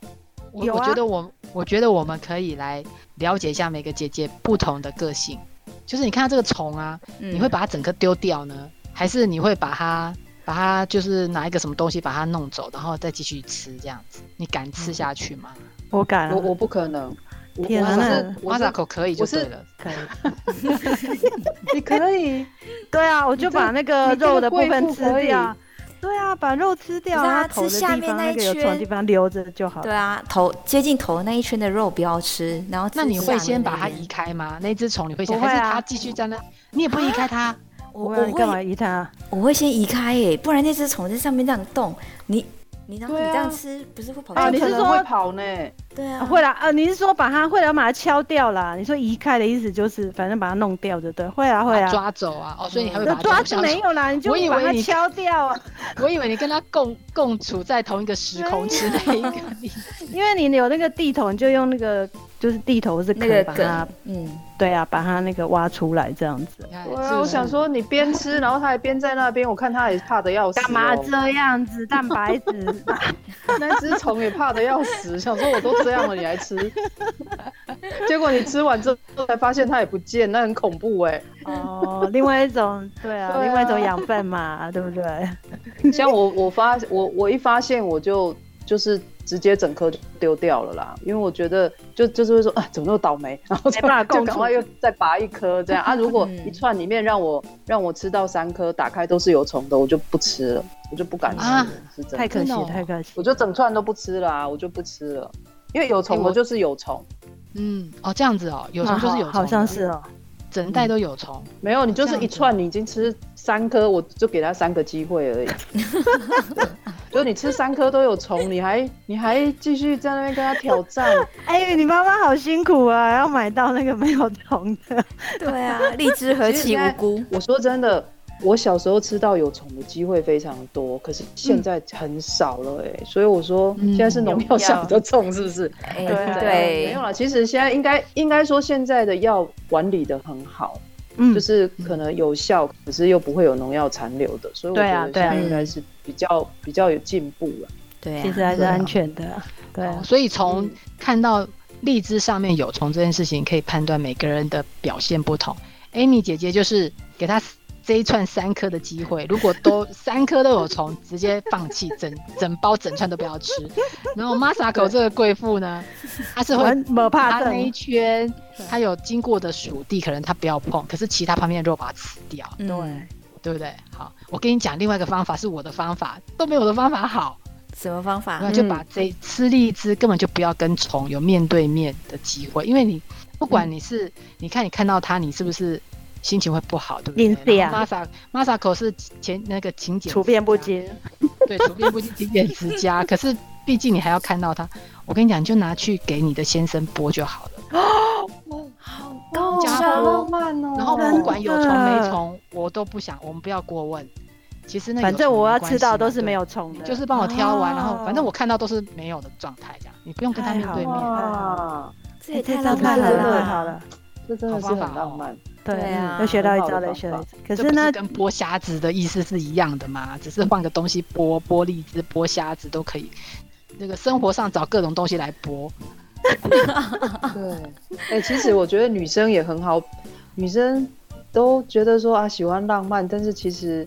B: 我我觉得我我觉得我们可以来了解一下每个姐姐不同的个性，就是你看到这个虫啊，你会把它整个丢掉呢，还是你会把它把它就是拿一个什么东西把它弄走，然后再继续吃这样子？你敢吃下去吗？
D: 我敢，
E: 我我不可能。
D: 天哪，
B: 挖扎口可以就对了，
D: 可以。[laughs]
E: 你可以，
D: 对啊，我就把那个肉的部分吃掉。对啊，把肉吃掉，然后头的地方那个有虫的地方留着就好。
C: 对啊，头接近头的那一圈的肉不要吃，然后
B: 那你会先把它移开吗？那只虫你会先，还是它继续在那？你也不移开它？
D: 我会干嘛移它？
C: 我会先移开诶，不然那只虫在上面这样动，你。你然后你这样吃不是会跑？啊，
E: 你是说会跑呢？
C: 对啊，
D: 会啦。啊，你是说把它会来把它敲掉啦？你说移开的意思就是反正把它弄掉就对。会啊会啊，
B: 抓走啊。哦，所以你还会把它
D: 抓没有啦？你就把它敲掉啊。[laughs]
B: 我以为你跟它共共处在同一个时空之内，
D: 因为你有那个地头，你就用那个就是地头是可以把它，嗯，对啊，把它那个挖出来这样子。
E: 对啊，我想说你边吃，[laughs] 然后他还边在那边，我看他也怕的要死。
D: 干嘛这样子？蛋白质，[laughs]
E: 那只虫也怕的要死，想说我都这样了，你还吃？[laughs] 结果你吃完之后才发现它也不见，那很恐怖哎。
D: 哦，另外一种，对啊，另外一种养分嘛，对不对？
E: 像我，我发我我一发现我就就是直接整颗就丢掉了啦，因为我觉得就就是会说啊，怎么那么倒霉，然后就赶快又再拔一颗这样。啊。[laughs] 如果一串里面让我让我吃到三颗，打开都是有虫的，我就不吃了，我就不敢吃，是真
D: 太可惜，太可惜，
E: 我就整串都不吃了，啊我就不吃了，因为有虫的就是有虫。
B: 嗯，哦，这样子哦，有虫就是有虫，
D: 好像是哦，
B: 整袋都有虫，
E: 没有，你就是一串，你已经吃三颗，我就给他三个机会而已。[laughs] [laughs] 就你吃三颗都有虫，你还你还继续在那边跟他挑战？[laughs]
D: 哎，你妈妈好辛苦啊，要买到那个没有虫的。
C: 对啊，荔枝何其无辜。
E: 我说真的。我小时候吃到有虫的机会非常多，可是现在很少了哎，所以我说现在是农药下的重，是不是？
C: 对对，
E: 没有了。其实现在应该应该说现在的药管理的很好，嗯，就是可能有效，可是又不会有农药残留的，所以我觉得现在应该是比较比较有进步了。
C: 对，
D: 其实还是安全的。对，
B: 所以从看到荔枝上面有虫这件事情，可以判断每个人的表现不同。Amy 姐姐就是给她。这一串三颗的机会，如果都三颗都有虫，直接放弃，整整包整串都不要吃。[laughs] 然后 Masako 这个贵妇呢，她是会
D: 怕
B: 那一圈，她有经过的属地，可能她不要碰，可是其他旁边的肉把它吃掉。
D: 对，
B: 对不对？好，我跟你讲另外一个方法，是我的方法，都没有我的方法好。
C: 什么方法？
B: 那就把这吃荔枝，根本就不要跟虫有面对面的机会，因为你不管你是，你看你看到它，你是不是？心情会不好，对不对？玛莎玛莎口是前那个勤俭，
D: 处变不惊。
B: 对，处变不惊，勤俭持家。[laughs] 可是毕竟你还要看到他，我跟你讲，你就拿去给你的先生播就好了。[gasps]
C: 哦，好高
E: 浪漫哦。
B: 然后不管有虫没虫，我都不想，我们不要过问。其实那
D: 反正我要吃到都是没有虫的，
B: 就是帮我挑完，然后反正我看到都是没有的状态，这样你不用跟他面对面。
C: 这也太浪漫
D: 了，好了，
E: 这真的是很浪漫。
D: 对啊，又学到一招了，学了。可是呢，
B: 跟剥虾子的意思是一样的嘛，只是换个东西剥，剥荔枝、剥虾子都可以。那个生活上找各种东西来剥。[laughs]
E: 对，哎，其实我觉得女生也很好，女生都觉得说啊喜欢浪漫，但是其实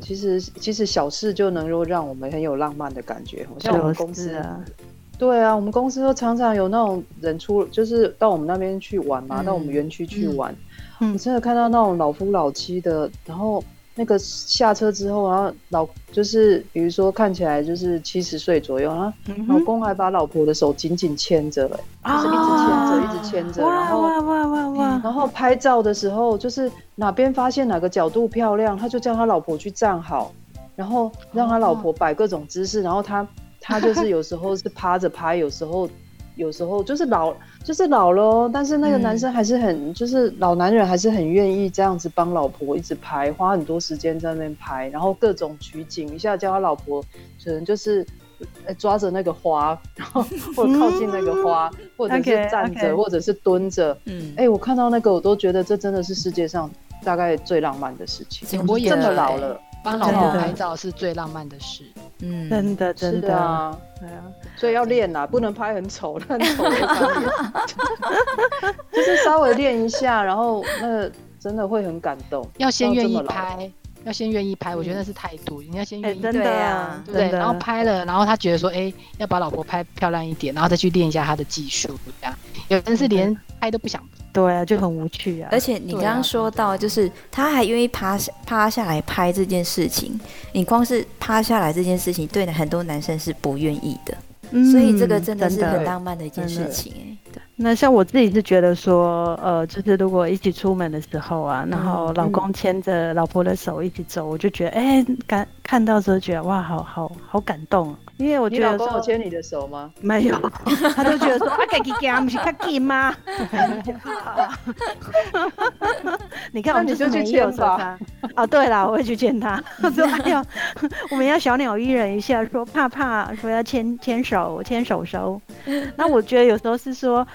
E: 其实其实小事就能够让我们很有浪漫的感觉。像我们公司啊，对啊，我们公司都常常有那种人出，就是到我们那边去玩嘛，到我们园区去玩。我真的看到那种老夫老妻的，然后那个下车之后，然后老就是比如说看起来就是七十岁左右，然后老公还把老婆的手紧紧牵着，哎，就是一直牵着，一直牵着，然后
D: 哇哇哇哇，
E: 然后拍照的时候，就是哪边发现哪个角度漂亮，他就叫他老婆去站好，然后让他老婆摆各种姿势，然后他他就是有时候是趴着拍，有时候。有时候就是老，就是老了，但是那个男生还是很，就是老男人还是很愿意这样子帮老婆一直拍，花很多时间在那边拍，然后各种取景，一下叫他老婆可能就是抓着那个花，然后或者靠近那个花，或者是站着，或者是蹲着。嗯，哎，我看到那个我都觉得这真的是世界上大概最浪漫的事情。
B: 我
E: 这么老了。
B: 帮老婆拍照是最浪漫的事，
D: 嗯，真的真的。啊，对啊，
E: 所以要练呐，不能拍很丑，很丑就 [laughs] 就是稍微练一下，然后那真的会很感动。
B: 要先愿意拍，要先愿意拍，我觉得那是态度，你要先愿意，
D: 真的啊，
B: 对不对？然后拍了，然后他觉得说，哎，要把老婆拍漂亮一点，然后再去练一下他的技术，这样。有人是连拍都不想。
D: 对啊，就很无趣啊！
C: 而且你刚刚说到，就是他还愿意趴下趴下来拍这件事情，你光是趴下来这件事情，对很多男生是不愿意的，所以这个真的是很浪漫的一件事情哎。
D: 那像我自己是觉得说，呃，就是如果一起出门的时候啊，然后老公牵着老婆的手一起走，我就觉得，哎，感看到时候觉得哇，好好好感动。因为我觉得，
E: 你老公有牵你的手吗？
D: 没有，[laughs] 他都觉得说啊，给给给不是他紧吗？[laughs] 你看，我
E: 们就去牵他。
D: 哦，对了，我会去牵他。说哎呀，我们要小鸟依人一下，说怕怕，说要牵牵手，牵手手。那我觉得有时候是说。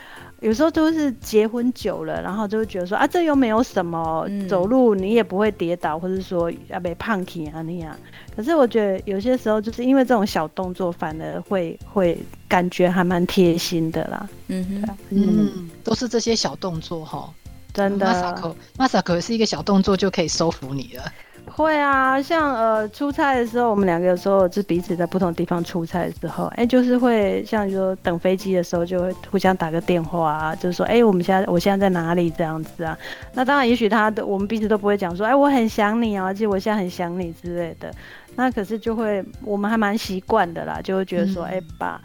D: 有时候都是结婚久了，然后就会觉得说啊，这又没有什么，走路你也不会跌倒，或者说要被胖体啊那样。可是我觉得有些时候就是因为这种小动作，反而会会感觉还蛮贴心的啦。
B: 嗯哼，嗯，都是这些小动作哈，
D: 真的。马
B: 萨克，马萨克是一个小动作就可以收服你了。
D: 会啊，像呃出差的时候，我们两个有时候就彼此在不同地方出差的时候，哎，就是会像说等飞机的时候，就会互相打个电话啊，就是说，哎，我们现在我现在在哪里这样子啊？那当然，也许他的我们彼此都不会讲说，哎，我很想你啊，而且我现在很想你之类的。那可是就会我们还蛮习惯的啦，就会觉得说，哎，把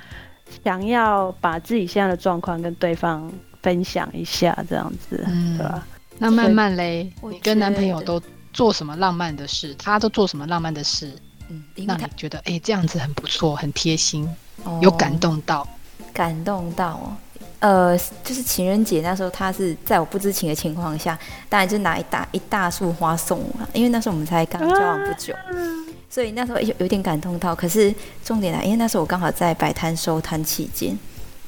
D: 想要把自己现在的状况跟对方分享一下这样子，对吧？
B: 那慢慢嘞，你跟男朋友都。做什么浪漫的事，他都做什么浪漫的事，嗯，让你觉得哎这样子很不错，很贴心，有感动到，
C: 感动到哦，呃，就是情人节那时候，他是在我不知情的情况下，当然就拿一大一大束花送我，因为那时候我们才刚交往不久，所以那时候有有点感动到。可是重点来，因为那时候我刚好在摆摊收摊期间。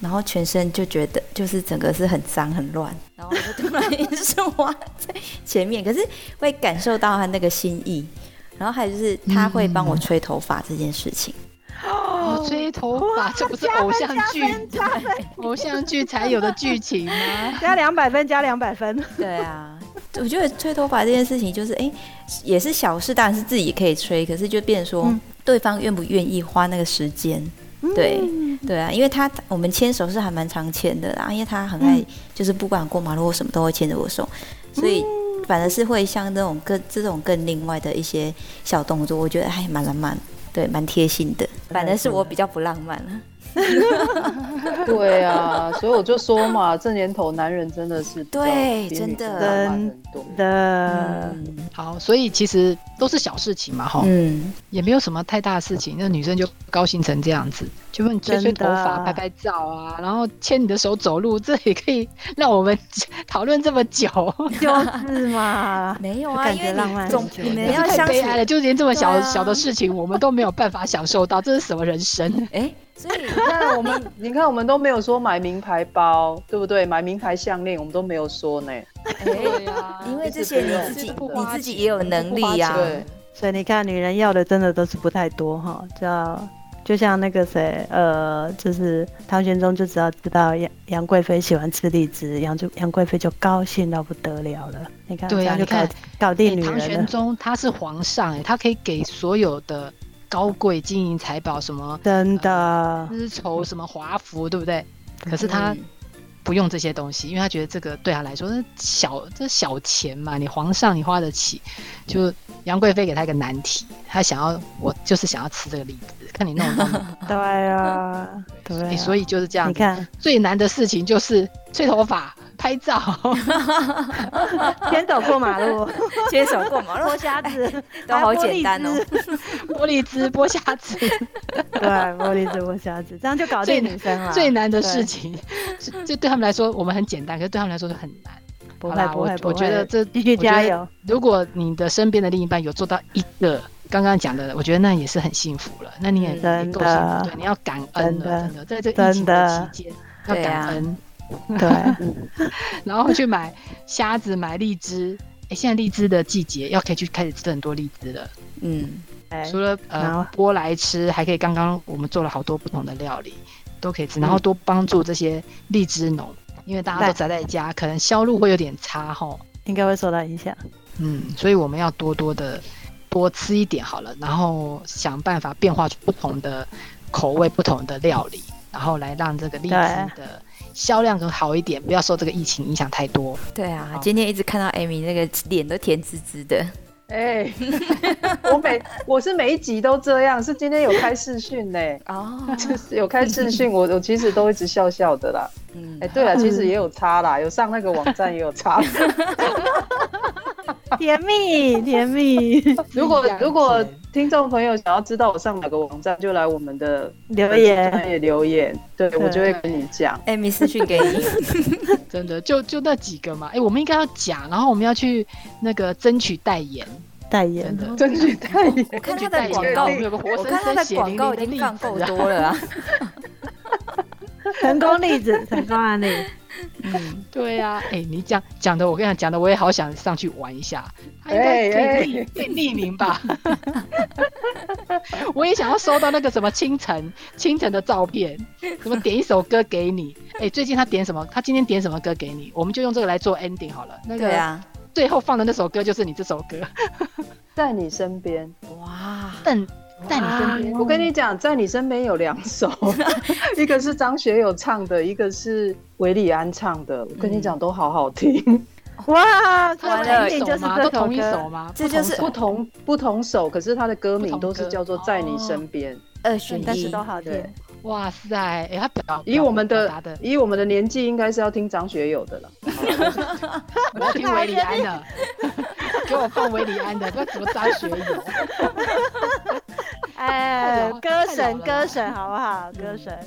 C: 然后全身就觉得就是整个是很脏很乱，然后就突然一束花在前面，可是会感受到他那个心意。然后还有就是他会帮我吹头发这件事情。
B: 哦，吹头发这不是偶像剧，偶像剧才有的剧情吗？
D: 加两百分，加两百分。
C: 对啊，我觉得吹头发这件事情就是哎，也是小事，当然是自己可以吹，可是就变成说对方愿不愿意花那个时间。对，对啊，因为他我们牵手是还蛮常牵的啦，因为他很爱，就是不管过马路或什么都会牵着我手，所以反而是会像这种更这种更另外的一些小动作，我觉得还蛮浪漫，对，蛮贴心的。反正是我比较不浪漫了。[laughs]
E: 对啊，所以我就说嘛，这年头男人真的是
C: 对，真的。真
D: 的。
B: 好，所以其实都是小事情嘛，哈，嗯，也没有什么太大的事情，那女生就高兴成这样子，就问吹吹头发、拍拍照啊，然后牵你的手走路，这也可以让我们讨论这么久，[laughs]
D: 就是嘛，
C: 没有啊，因为
D: 浪漫，
C: 你们要太
B: 悲哀了，就连这么小小的事情，我们都没有办法享受到，这是什么人生？哎。
E: 所以你看我们，[laughs] 你看我们都没有说买名牌包，对不对？买名牌项链，我们都没有说呢。
C: 对呀，因为这些你自己你自己也有能力呀。
E: 对，
D: 所以你看，女人要的真的都是不太多哈。叫就像那个谁，呃，就是唐玄宗就只要知道杨杨贵妃喜欢吃荔枝，杨就杨贵妃就高兴到不得了了。你看，
B: 对呀，
D: 你看搞定女人。
B: 唐玄宗他是皇上，哎，他可以给所有的。高贵金银财宝什么
D: 真的
B: 丝绸什么华服对不对？可是他不用这些东西，因为他觉得这个对他来说是小这小钱嘛，你皇上你花得起。就杨贵妃给他一个难题，他想要我就是想要吃这个栗子，看你弄 [laughs] 不弄。
D: 对啊，对，
B: 所以就是这样。
D: 你看
B: 最难的事情就是吹头发。拍照，
D: 牵手过马路，
C: 牵手过马路，
D: 剥虾子 [laughs]
C: 都好简单哦。
B: 玻璃汁剥虾子，
D: 对，玻璃汁剥虾子，这样就搞定女生了。
B: 最难的事情，这对他们来说我们很简单，可是对他们来说就很难。
D: 不会，不会，
B: 我觉得这
D: 继续加油。
B: 如果你的身边的另一半有做到一个刚刚讲的，我觉得那也是很幸福了。那你也够幸福，对，你要感恩了，真的，在这疫情的期间要感恩。
D: 对 [laughs] [laughs]
B: 然后去买虾子，买荔枝。哎，现在荔枝的季节，要可以去开始吃很多荔枝了。嗯，除了呃剥来吃，还可以刚刚我们做了好多不同的料理，都可以吃。然后多帮助这些荔枝农，因为大家都宅在家，可能销路会有点差哈，
D: 应该会受到影响。
B: 嗯，所以我们要多多的多吃一点好了，然后想办法变化出不同的口味、不同的料理，然后来让这个荔枝的。销量更好一点，不要受这个疫情影响太多。
C: 对啊，今天一直看到艾米那个脸都甜滋滋的。
E: 哎，[laughs] 我每我是每一集都这样，是今天有开视讯呢。哦，[laughs] 就是有开视讯，我我其实都一直笑笑的啦。嗯，哎，对了，其实也有差啦，有上那个网站也有差。[laughs]
D: 甜 [laughs] 蜜甜蜜。[laughs]
E: 如果如果听众朋友想要知道我上哪个网站，就来我们的
D: 留言
E: 也留言，对我就会跟你讲。
C: 艾米私讯给你，[laughs]
B: 真的就就那几个嘛。哎，我们应该要讲，然后我们要去那个争取代言，
D: 代言的
E: 争取代言。
C: 我看他的广告，我看他的广告已经放够多了啊。
D: 成功例子，成功案例。
B: 嗯，对呀，哎，你讲讲的，我跟你讲的，我也好想上去玩一下。他应该，可以匿名吧？[laughs] 我也想要收到那个什么清晨清晨的照片，什么点一首歌给你。哎，最近他点什么？他今天点什么歌给你？我们就用这个来做 ending 好了。那个最后放的那首歌就是你这首歌，
E: 在你身边。
B: 哇，但。在你身边，
E: 我跟你讲，在你身边有两首，[laughs] [laughs] 一个是张学友唱的，一个是韦礼安唱的。我跟你讲，都好好听。[laughs]
D: 哇，同
B: 一首吗？都同一首吗？
C: 这就是
E: 不同不同首，可是他的歌名都是叫做在你身边。
C: 二选一，
D: 但是都好听。
B: 哇塞，哎，他表
E: 以我们的以我们的年纪，应该是要听张学友的了。
B: 我要听韦礼安的，给我放韦礼安的，不要什么张学友。
D: 哎，歌神，歌神，好不好？歌神。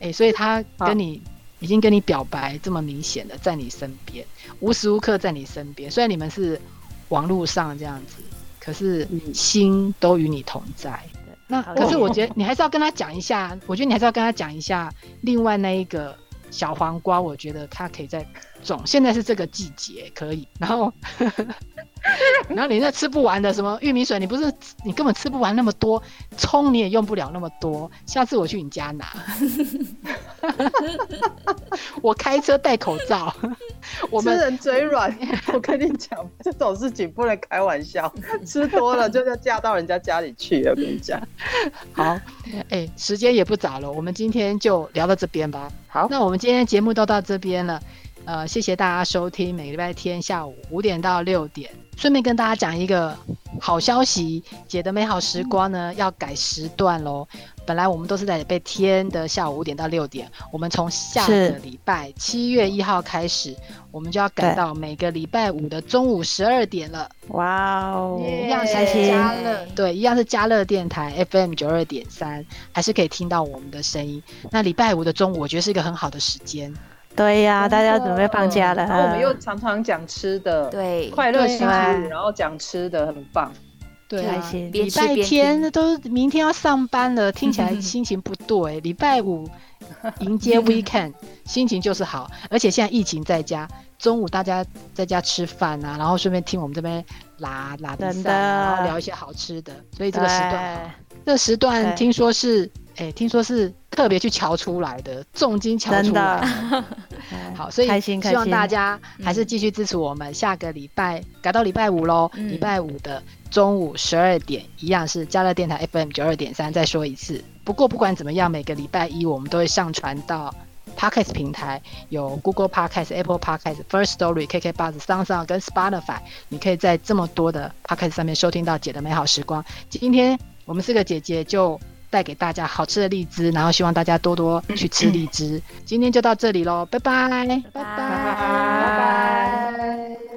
B: 哎，所以他跟你已经跟你表白这么明显的，在你身边，无时无刻在你身边。虽然你们是网络上这样子，可是心都与你同在。那可是我觉得你还是要跟他讲一下，我觉得你还是要跟他讲一下另外那一个小黄瓜，我觉得他可以再种。现在是这个季节，可以。然后。[laughs] 然后你那吃不完的什么玉米水，你不是你根本吃不完那么多，葱你也用不了那么多。下次我去你家拿，[laughs] 我开车戴口罩。
E: 我们人嘴软，我跟你讲，这种事情不能开玩笑，吃多了就要嫁到人家家里去了。我跟你讲，
B: 好，哎，时间也不早了，我们今天就聊到这边吧。
E: 好，
B: 那我们今天节目都到这边了。呃，谢谢大家收听，每个礼拜天下午五点到六点。顺便跟大家讲一个好消息，姐的美好时光呢要改时段喽。本来我们都是在礼拜天的下午五点到六点，我们从下个礼拜七月一号开始，我们就要改到每个礼拜五的中午十二点了。
D: 哇哦，
B: 一样是加乐，对，一样是加乐电台 FM 九二点三，还是可以听到我们的声音。那礼拜五的中午，我觉得是一个很好的时间。
D: 对呀，大家准备放假了。
E: 然后我们又常常讲吃的，
C: 对，
E: 快乐星期五，然后讲吃的，很棒。
B: 对，礼拜天都明天要上班了，听起来心情不对。[laughs] 礼拜五迎接 weekend，心情就是好。而且现在疫情在家，中午大家在家吃饭啊，然后顺便听我们这边拉拉比赛，然后聊一些好吃的，所以这个时段，这个时段听说是。哎，听说是特别去瞧出来的，重金瞧出来。[laughs] 好，所以希望大家还是继续支持我们。下个礼拜改到礼拜五喽，礼拜五的中午十二点，一样是加乐电台 FM 九二点三。再说一次，不过不管怎么样，每个礼拜一我们都会上传到 Podcast 平台，有 Google Podcast、Apple Podcast、First Story、KK Buzz、Sound 跟 Spotify，你可以在这么多的 Podcast 上面收听到姐的美好时光。今天我们四个姐姐就。带给大家好吃的荔枝然后希望大家多多去吃荔枝。今天就到这里喽拜拜。拜拜。
C: 拜拜。